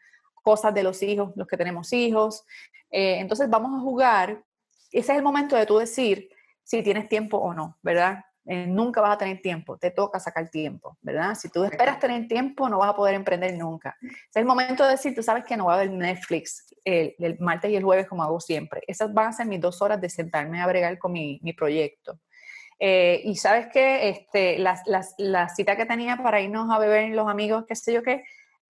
cosas de los hijos, los que tenemos hijos. Eh, entonces vamos a jugar. Ese es el momento de tú decir si tienes tiempo o no, ¿verdad? Eh, nunca vas a tener tiempo, te toca sacar tiempo, ¿verdad? Si tú esperas tener tiempo, no vas a poder emprender nunca. Es el momento de decir, tú sabes que no voy a ver Netflix el, martes y el jueves como hago siempre. Esas van a ser mis dos horas de sentarme a bregar con mi, proyecto. Eh, y sabes que este, la, la, cita que tenía para irnos a beber los amigos, qué sé yo qué,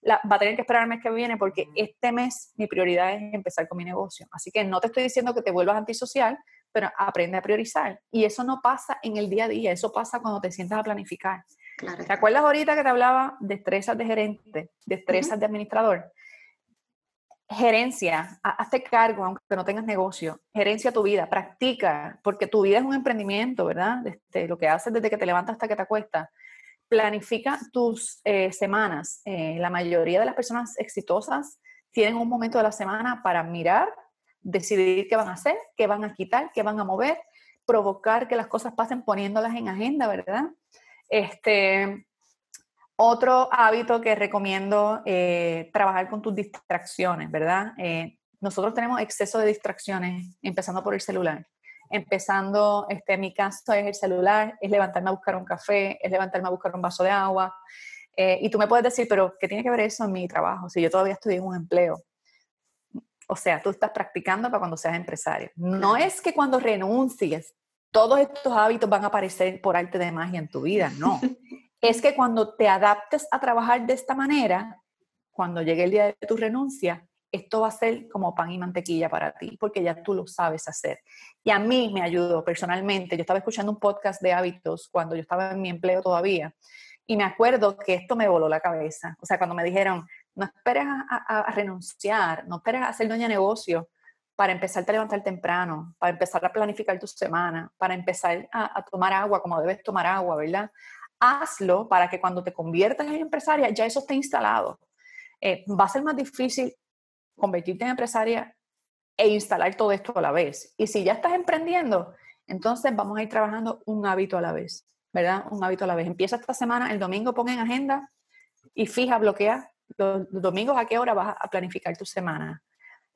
va a tener que esperar el mes que viene porque este mes mi prioridad es empezar con mi negocio. Así que no te estoy diciendo que te vuelvas antisocial, pero aprende a priorizar. Y eso no pasa en el día a día, eso pasa cuando te sientas a planificar. ¿Te acuerdas ahorita que te hablaba de destrezas de gerente, destrezas de administrador? Gerencia, hazte cargo aunque no tengas negocio, gerencia tu vida, practica, porque tu vida es un emprendimiento, ¿verdad? Este, lo que haces desde que te levantas hasta que te acuestas planifica tus eh, semanas. Eh, la mayoría de las personas exitosas tienen un momento de la semana para mirar, decidir qué van a hacer, qué van a quitar, qué van a mover, provocar que las cosas pasen poniéndolas en agenda, ¿verdad? Este, otro hábito que recomiendo, eh, trabajar con tus distracciones, ¿verdad? nosotros tenemos exceso de distracciones, empezando por el celular empezando, este, mi caso es el celular, es levantarme a buscar un café, es levantarme a buscar un vaso de agua. Eh, y tú me puedes decir, pero ¿qué tiene que ver eso en mi trabajo? Si yo todavía estoy en un empleo. O sea, tú estás practicando para cuando seas empresario. No es que cuando renuncies, todos estos hábitos van a aparecer por arte de magia en tu vida, no. es que cuando te adaptes a trabajar de esta manera, cuando llegue el día de tu renuncia, esto va a ser como pan y mantequilla para ti, porque ya tú lo sabes hacer. Y a mí me ayudó personalmente. Yo estaba escuchando un podcast de hábitos cuando yo estaba en mi empleo todavía, y me acuerdo que esto me voló la cabeza. O sea, cuando me dijeron, no esperes a, renunciar, no esperes a ser dueña de negocio para empezar a levantar temprano, para empezar a planificar tu semana, para empezar a, a tomar agua como debes tomar agua, ¿verdad? Hazlo para que cuando te conviertas en empresaria ya eso esté instalado. Eh, va a ser más difícil convertirte en empresaria e instalar todo esto a la vez. Y si ya estás emprendiendo, entonces vamos a ir trabajando un hábito a la vez, ¿verdad? Un hábito a la vez. Empieza esta semana, el domingo pon en agenda y fija, bloquea los, domingos a qué hora vas a planificar tu semana.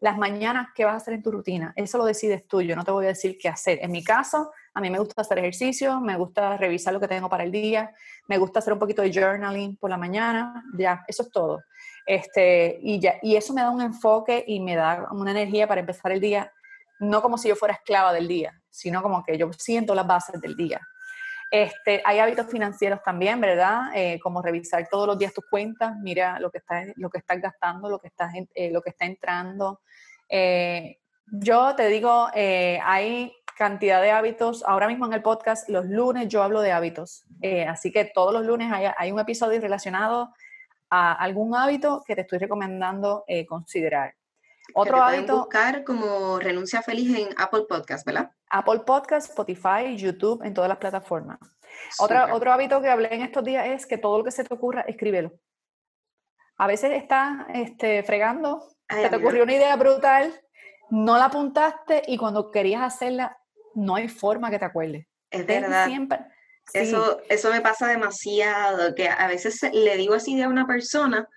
Las mañanas, ¿qué vas a hacer en tu rutina? Eso lo decides tú, yo no te voy a decir qué hacer. En mi caso, a mí me gusta hacer ejercicio, me gusta revisar lo que tengo para el día, me gusta hacer un poquito de journaling por la mañana, ya, eso es todo. Este, y, ya, y eso me da un enfoque y me da una energía para empezar el día, no como si yo fuera esclava del día, sino como que yo siento las bases del día. Este, hay hábitos financieros también, ¿verdad? Eh, como revisar todos los días tus cuentas, mira lo que estás, lo que estás gastando, lo que, estás, eh, lo que está entrando. Eh, yo te digo, hay cantidad de hábitos. Ahora mismo en el podcast, los lunes yo hablo de hábitos. así que todos los lunes hay, hay, un episodio relacionado a algún hábito que te estoy recomendando considerar. Otro hábito. buscar como Renuncia Feliz en Apple Podcast, ¿verdad? Apple Podcast, Spotify, YouTube, en todas las plataformas. Otro, otro hábito que hablé en estos días es que todo lo que se te ocurra, escríbelo. A veces estás este, fregando, se te ocurrió una idea brutal, no la apuntaste y cuando querías hacerla, no hay forma que te acuerdes. Es verdad. Siempre, eso, eso me pasa demasiado, que a veces le digo esa idea a una persona,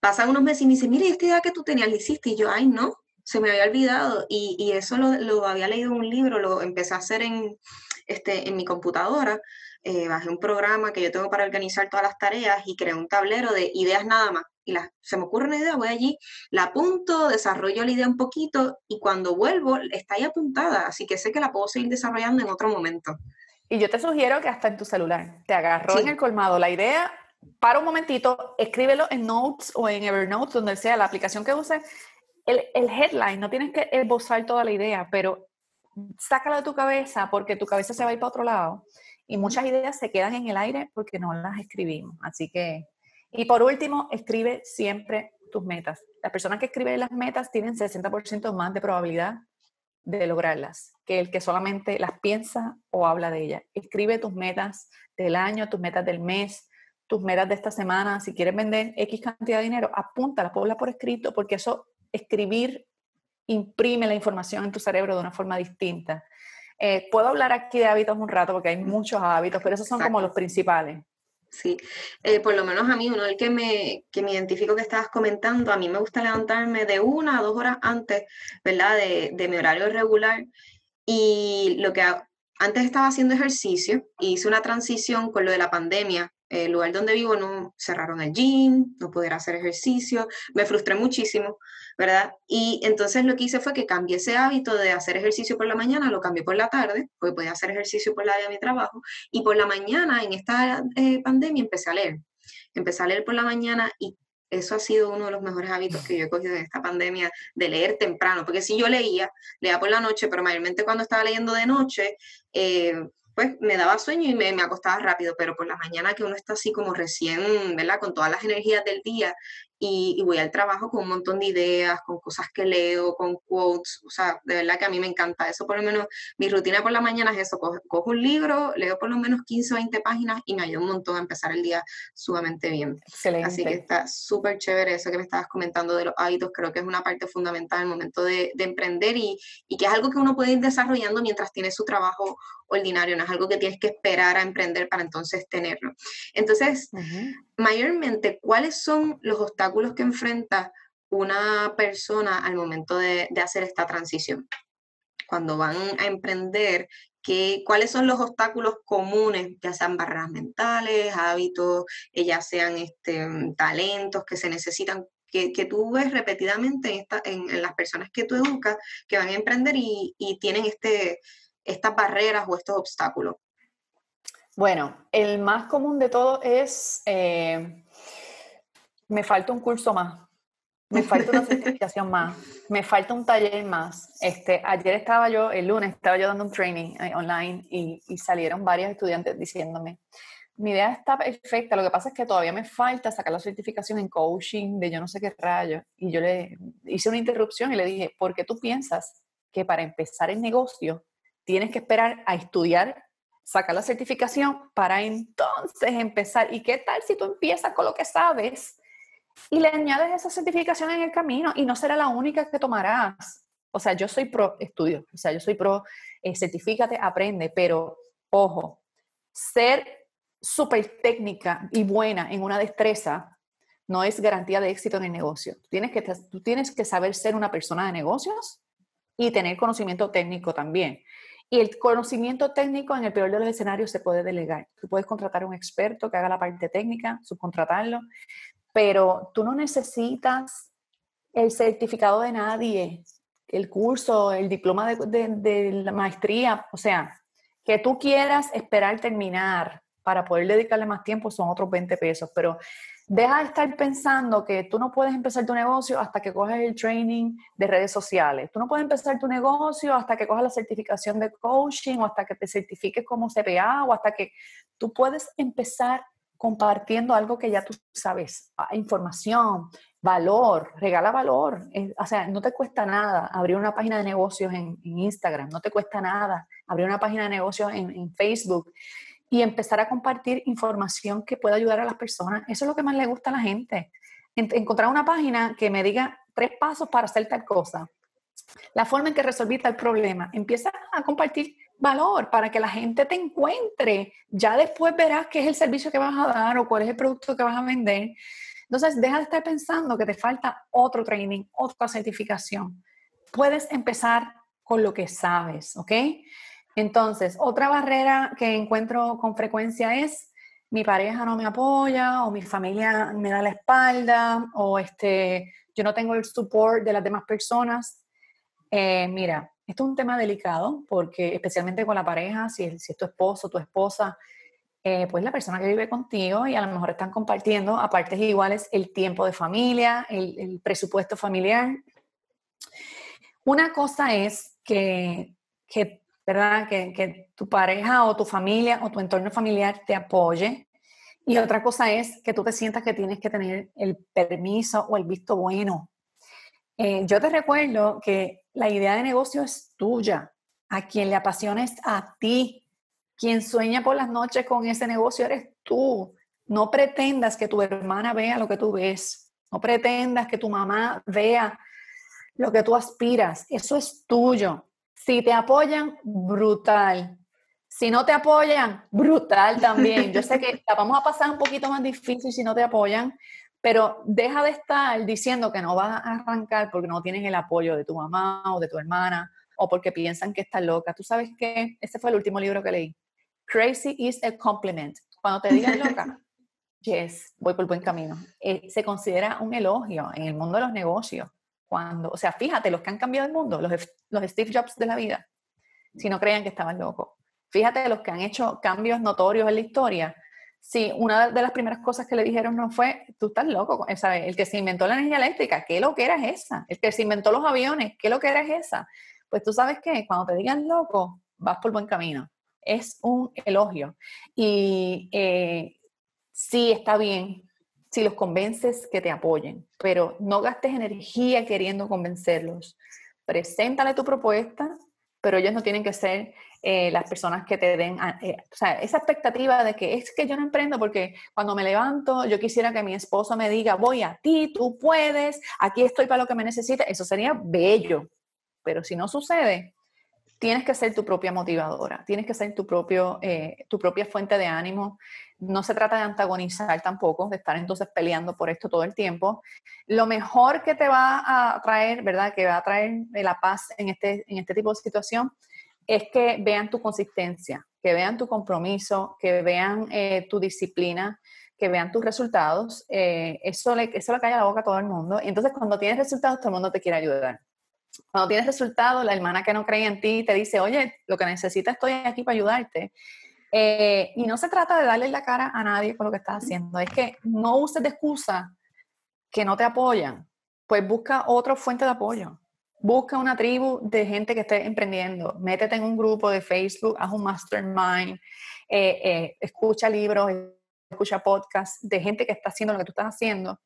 pasan unos meses y me dice, mire, esta idea que tú tenías, la hiciste, y yo, ay, no, se me había olvidado y, y eso lo, lo, había leído en un libro, lo empecé a hacer en, este, en mi computadora, eh, bajé un programa que yo tengo para organizar todas las tareas y creé un tablero de ideas nada más. Y la, se me ocurre una idea, voy allí, la apunto, desarrollo la idea un poquito y cuando vuelvo está ahí apuntada, así que sé que la puedo seguir desarrollando en otro momento. Y yo te sugiero que hasta en tu celular te agarró en el colmado la idea, para un momentito, escríbelo en Notes o en Evernote, donde sea la aplicación que uses, el, el, headline, no tienes que esbozar toda la idea, pero sácala de tu cabeza porque tu cabeza se va a ir para otro lado y muchas ideas se quedan en el aire porque no las escribimos. Así que, y por último, escribe siempre tus metas. Las personas que escriben las metas tienen 60% más de probabilidad de lograrlas que el que solamente las piensa o habla de ellas. Escribe tus metas del año, tus metas del mes, tus metas de esta semana. Si quieres vender X cantidad de dinero, apúntala, ponla por escrito, porque eso, escribir, imprime la información en tu cerebro de una forma distinta. Eh, puedo hablar aquí de hábitos un rato, porque hay muchos hábitos, pero esos son como los principales. Sí, eh, por lo menos a mí, uno del que me, que me identifico que estabas comentando, a mí me gusta levantarme de una a dos horas antes, ¿verdad? De, de mi horario regular. Y lo que antes estaba haciendo ejercicio, hice una transición con lo de la pandemia, el lugar donde vivo no cerraron el gym, no pudiera hacer ejercicio, me frustré muchísimo, ¿verdad? Y entonces lo que hice fue que cambié ese hábito de hacer ejercicio por la mañana, lo cambié por la tarde, porque podía hacer ejercicio por la de mi trabajo, y por la mañana en esta eh, pandemia empecé a leer. Empecé a leer por la mañana y eso ha sido uno de los mejores hábitos que yo he cogido en esta pandemia, de leer temprano, porque si yo leía, leía por la noche, pero mayormente cuando estaba leyendo de noche, eh, pues me daba sueño y me, me, acostaba rápido, pero por la mañana que uno está así como recién, ¿verdad? Con todas las energías del día y, voy al trabajo con un montón de ideas, con cosas que leo, con quotes, o sea, de verdad que a mí me encanta eso, por lo menos mi rutina por la mañana es eso, cojo, un libro, leo por lo menos 15 o 20 páginas y me ayuda un montón a empezar el día sumamente bien. Excelente. Así que está súper chévere eso que me estabas comentando de los hábitos, creo que es una parte fundamental el momento de, de emprender y, y que es algo que uno puede ir desarrollando mientras tiene su trabajo ordinario, no es algo que tienes que esperar a emprender para entonces tenerlo. Entonces, mayormente, ¿cuáles son los obstáculos que enfrenta una persona al momento de, hacer esta transición? Cuando van a emprender, ¿qué, ¿cuáles son los obstáculos comunes, ya sean barreras mentales, hábitos, eh, ya sean este, talentos que se necesitan? Que, tú ves repetidamente en, esta, en, las personas que tú educas que van a emprender y, y tienen este, estas barreras o estos obstáculos? Bueno, el más común de todo es, eh, me falta un curso más, me falta una certificación más, me falta un taller más. Este, ayer estaba yo, el lunes estaba yo dando un training eh, online y, y, salieron varios estudiantes diciéndome, mi idea está perfecta, lo que pasa es que todavía me falta sacar la certificación en coaching de yo no sé qué rayo. Y yo le hice una interrupción y le dije, ¿por qué tú piensas que para empezar el negocio tienes que esperar a estudiar, sacar la certificación para entonces empezar. ¿Y qué tal si tú empiezas con lo que sabes y le añades esa certificación en el camino y no será la única que tomarás? O sea, yo soy pro estudio, o sea, yo soy pro eh, certifícate, aprende, pero ojo, ser súper técnica y buena en una destreza no es garantía de éxito en el negocio. tienes, que, tú tienes que saber ser una persona de negocios y tener conocimiento técnico también. Y el conocimiento técnico en el peor de los escenarios se puede delegar. Tú puedes contratar a un experto que haga la parte técnica, subcontratarlo, pero tú no necesitas el certificado de nadie, el curso, el diploma de, de la maestría, o sea, que tú quieras esperar terminar para poder dedicarle más tiempo son otros 20 pesos, pero Deja de estar pensando que tú no puedes empezar tu negocio hasta que coges el training de redes sociales. Tú no puedes empezar tu negocio hasta que cojas la certificación de coaching o hasta que te certifiques como CPA o hasta que tú puedes empezar compartiendo algo que ya tú sabes, ah, información, valor, regala valor. O sea, no te cuesta nada abrir una página de negocios en, Instagram, no te cuesta nada abrir una página de negocios en, en Facebook y empezar a compartir información que pueda ayudar a las personas. Eso es lo que más le gusta a la gente. encontrar una página que me diga tres pasos para hacer tal cosa. La forma en que resolví tal problema. Empieza a compartir valor para que la gente te encuentre. Ya después verás qué es el servicio que vas a dar o cuál es el producto que vas a vender. Entonces, deja de estar pensando que te falta otro training, otra certificación. Puedes empezar con lo que sabes, ¿ok? Entonces, otra barrera que encuentro con frecuencia es mi pareja no me apoya o mi familia me da la espalda o este, yo no tengo el support de las demás personas. Eh, mira, esto es un tema delicado porque especialmente con la pareja, si es, tu esposo, tu esposa, eh, pues la persona que vive contigo y a lo mejor están compartiendo a partes iguales el tiempo de familia, el, el presupuesto familiar. Una cosa es que, que ¿verdad? Que, que, tu pareja o tu familia o tu entorno familiar te apoye. Y otra cosa es que tú te sientas que tienes que tener el permiso o el visto bueno. Eh, yo te recuerdo que la idea de negocio es tuya. A quien le apasiona es a ti. Quien sueña por las noches con ese negocio eres tú. No pretendas que tu hermana vea lo que tú ves. No pretendas que tu mamá vea lo que tú aspiras. Eso es tuyo. Si te apoyan, brutal. Si no te apoyan, brutal también. Yo sé que la vamos a pasar un poquito más difícil si no te apoyan, pero deja de estar diciendo que no vas a arrancar porque no tienes el apoyo de tu mamá o de tu hermana o porque piensan que estás loca. Tú sabes que ese fue el último libro que leí. Crazy is a compliment. Cuando te digan loca, yes, voy por buen camino. Eh, se considera un elogio en el mundo de los negocios. Cuando, o sea, fíjate, los que han cambiado el mundo, los, los Steve Jobs de la vida, si no creían que estaban locos. Fíjate, los que han hecho cambios notorios en la historia, si una de las primeras cosas que le dijeron no fue, tú estás loco, ¿sabes? El que se inventó la energía eléctrica, ¿qué lo que era esa? El que se inventó los aviones, ¿qué lo que era esa? Pues tú sabes que cuando te digan loco, vas por buen camino. Es un elogio. Y eh, sí, está bien si los convences que te apoyen, pero no gastes energía queriendo convencerlos. Preséntale tu propuesta, pero ellos no tienen que ser eh, las personas que te den, ah, eh, esa expectativa de que es que yo no emprendo porque cuando me levanto yo quisiera que mi esposo me diga, voy a ti, tú puedes, aquí estoy para lo que me necesita, eso sería bello, pero si no sucede, tienes que ser tu propia motivadora, tienes que ser tu, propio, eh, tu propia fuente de ánimo. No se trata de antagonizar tampoco, de estar entonces peleando por esto todo el tiempo. Lo mejor que te va a traer, ¿verdad? Que va a traer la paz en este, en este tipo de situación es que vean tu consistencia, que vean tu compromiso, que vean eh, tu disciplina, que vean tus resultados. Eh, eso, le, eso le cae a la boca a todo el mundo. Y entonces cuando tienes resultados, todo el mundo te quiere ayudar. Cuando tienes resultados, la hermana que no cree en ti te dice, oye, lo que necesitas estoy aquí para ayudarte. Eh, y no se trata de darle la cara a nadie con lo que estás haciendo, es que no uses de excusa que no te apoyan, pues busca otra fuente de apoyo. Busca una tribu de gente que esté emprendiendo, métete en un grupo de Facebook, haz un mastermind, eh, eh, escucha libros, escucha podcasts de gente que está haciendo lo que tú estás haciendo.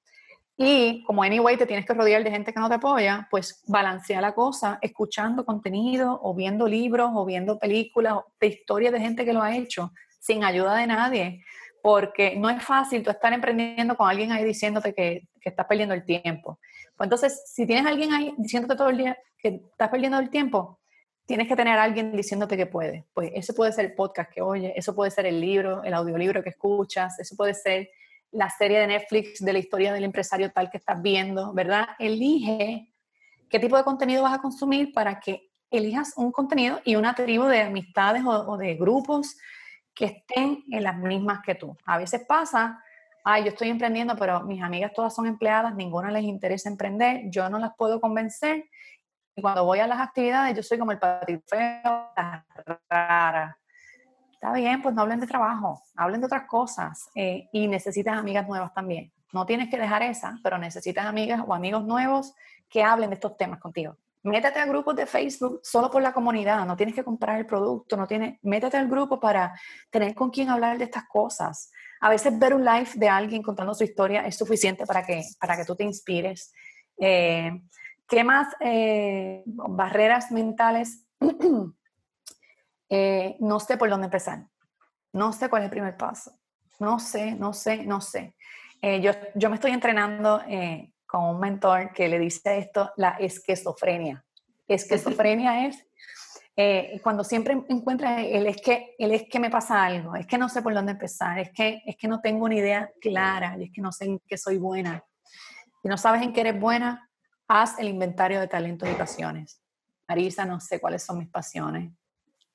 Y como anyway te tienes que rodear de gente que no te apoya, pues balancea la cosa escuchando contenido o viendo libros o viendo películas de historias de gente que lo ha hecho sin ayuda de nadie. Porque no es fácil tú estar emprendiendo con alguien ahí diciéndote que, que estás perdiendo el tiempo. Pues entonces, si tienes alguien ahí diciéndote todo el día que estás perdiendo el tiempo, tienes que tener a alguien diciéndote que puede. Pues eso puede ser el podcast que oyes, eso puede ser el libro, el audiolibro que escuchas, eso puede ser la serie de Netflix de la historia del empresario tal que estás viendo, ¿verdad? Elige qué tipo de contenido vas a consumir para que elijas un contenido y una tribu de amistades o, de grupos que estén en las mismas que tú. A veces pasa ay, yo estoy emprendiendo, pero mis amigas todas son empleadas, ninguna les interesa emprender, yo no las puedo convencer. Y cuando voy a las actividades, yo soy como el patito rara. Está bien, pues no hablen de trabajo, hablen de otras cosas. Eh, y necesitas amigas nuevas también. No tienes que dejar esa, pero necesitas amigas o amigos nuevos que hablen de estos temas contigo. Métete a grupos de Facebook solo por la comunidad, no tienes que comprar el producto, no tienes, métete al grupo para tener con quién hablar de estas cosas. A veces ver un live de alguien contando su historia es suficiente para que, para que tú te inspires. Eh, ¿Qué más eh, barreras mentales? Eh, no sé por dónde empezar. No sé cuál es el primer paso. No sé, no sé, no sé. yo, yo me estoy entrenando con un mentor que le dice esto, la esquizofrenia. Esquizofrenia es eh, cuando siempre encuentra el es que el es que me pasa algo, es que no sé por dónde empezar, es que es que no tengo una idea clara, y es que no sé en qué soy buena. Si no sabes en qué eres buena, haz el inventario de talentos y pasiones. Marisa, no sé cuáles son mis pasiones.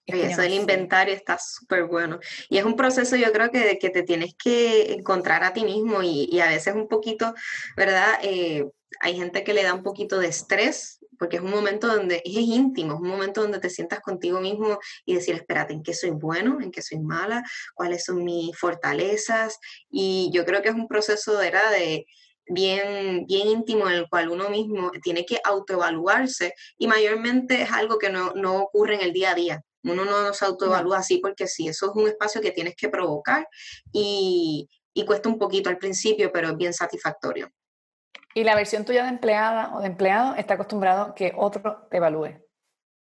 Eso del inventario está súper bueno. Y es un proceso, yo creo que, que te tienes que encontrar a ti mismo y, y a veces un poquito, ¿verdad? Eh, hay gente que le da un poquito de estrés porque es un momento donde es íntimo, es un momento donde te sientas contigo mismo y decir, espérate, ¿en qué soy bueno? ¿En qué soy mala? ¿Cuáles son mis fortalezas? Y yo creo que es un proceso de, de bien, bien íntimo en el cual uno mismo tiene que autoevaluarse y mayormente es algo que no, no ocurre en el día a día. Uno no se autoevalúa así porque sí, eso es un espacio que tienes que provocar y, y cuesta un poquito al principio, pero es bien satisfactorio. Y la versión tuya de empleada o de empleado está acostumbrado que otro te evalúe,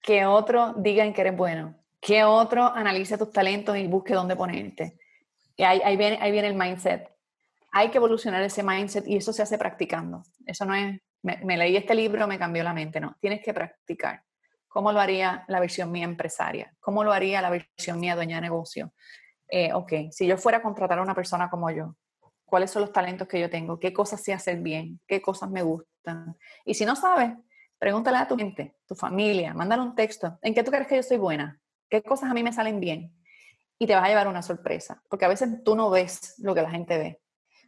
que otro diga en que eres bueno, que otro analice tus talentos y busque dónde ponerte. Y ahí, ahí, viene, ahí viene el mindset. Hay que evolucionar ese mindset y eso se hace practicando. Eso no es, me, leí este libro, me cambió la mente, no. Tienes que practicar. ¿Cómo lo haría la versión mía empresaria? ¿Cómo lo haría la versión mía dueña de negocio? Eh, ok, si yo fuera a contratar a una persona como yo, cuáles son los talentos que yo tengo, qué cosas sé hacer bien, qué cosas me gustan. Y si no sabes, pregúntale a tu gente, tu familia, mándale un texto. ¿En qué tú crees que yo soy buena? ¿Qué cosas a mí me salen bien? Y te vas a llevar una sorpresa, porque a veces tú no ves lo que la gente ve.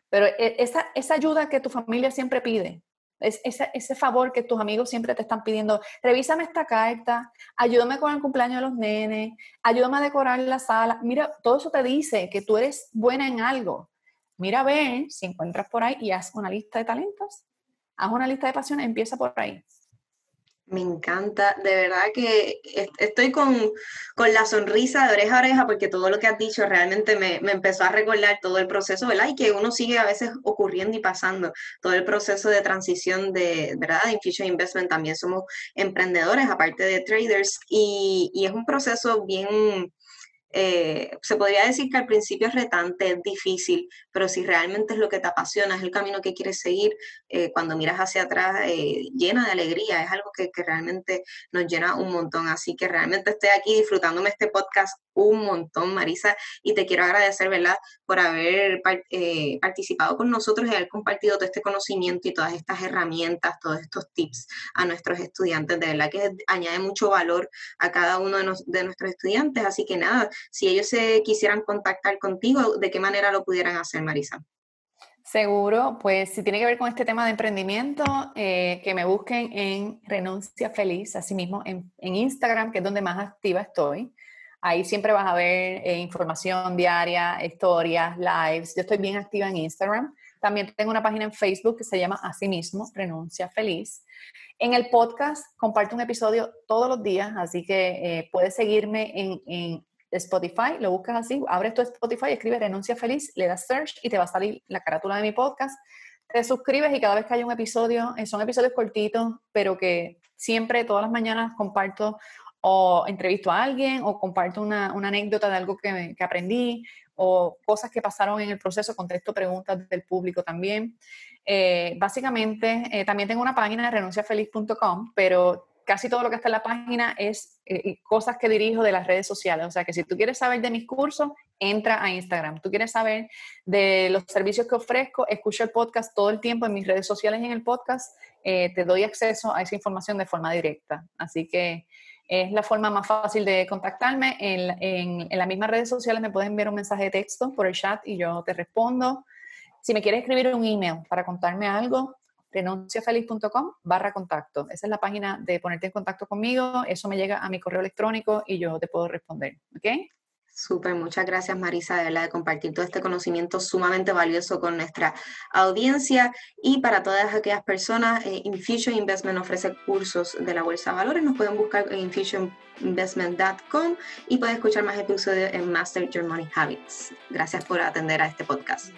Pero e, esa, esa ayuda que tu familia siempre pide, es, ese, favor que tus amigos siempre te están pidiendo, revísame esta carta, ayúdame con el cumpleaños de los nenes, ayúdame a decorar la sala. Mira, todo eso te dice que tú eres buena en algo mira a ver si encuentras por ahí y haz una lista de talentos, haz una lista de pasiones, empieza por ahí. Me encanta, de verdad que estoy con, la sonrisa de oreja a oreja porque todo lo que has dicho realmente me, me, empezó a recordar todo el proceso, ¿verdad? Y que uno sigue a veces ocurriendo y pasando, todo el proceso de transición de, ¿verdad? De Infusion Investment también somos emprendedores, aparte de traders, y, y es un proceso bien, eh, se podría decir que al principio es retante, es difícil, pero si realmente es lo que te apasiona, es el camino que quieres seguir, eh, cuando miras hacia atrás, eh, llena de alegría, es algo que, que, realmente nos llena un montón. Así que realmente estoy aquí disfrutándome este podcast un montón, Marisa, y te quiero agradecer, ¿verdad?, por haber participado con nosotros y haber compartido todo este conocimiento y todas estas herramientas, todos estos tips a nuestros estudiantes. De verdad que añade mucho valor a cada uno de, de nuestros estudiantes. Así que nada, si ellos se quisieran contactar contigo, ¿de qué manera lo pudieran hacer, Marisa? Seguro, pues si tiene que ver con este tema de emprendimiento, eh, que me busquen en Renuncia Feliz, así mismo en, Instagram, que es donde más activa estoy. Ahí siempre vas a ver eh, información diaria, historias, lives. Yo estoy bien activa en Instagram. También tengo una página en Facebook que se llama Asimismo, Renuncia Feliz. En el podcast comparto un episodio todos los días, así que eh, puedes seguirme en Spotify, lo buscas así, abres tu Spotify, escribes Renuncia Feliz, le das search y te va a salir la carátula de mi podcast. Te suscribes y cada vez que hay un episodio, eh, son episodios cortitos, pero que siempre, todas las mañanas, comparto o entrevisto a alguien o comparto una, anécdota de algo que, aprendí o cosas que pasaron en el proceso, contesto preguntas del público también. Eh, básicamente, eh, también tengo una página de renunciafeliz.com, pero casi todo lo que está en la página es eh, cosas que dirijo de las redes sociales. O sea que si tú quieres saber de mis cursos, entra a Instagram. Tú quieres saber de los servicios que ofrezco, escucha el podcast todo el tiempo en mis redes sociales y en el podcast. Eh, te doy acceso a esa información de forma directa. Así que es la forma más fácil de contactarme. En, en, en las mismas redes sociales me puedes enviar un mensaje de texto por el chat y yo te respondo. Si me quieres escribir un email para contarme algo, renunciafeliz.com barra contacto. Esa es la página de ponerte en contacto conmigo. Eso me llega a mi correo electrónico y yo te puedo responder. ¿Ok? Súper, muchas gracias Marisa, de verdad, de compartir todo este conocimiento sumamente valioso con nuestra audiencia y para todas aquellas personas, eh, Infusion Investment ofrece cursos de la Bolsa de Valores, nos pueden buscar en infusioninvestment.com y pueden escuchar más episodios en Master Your Money Habits. Gracias por atender a este podcast.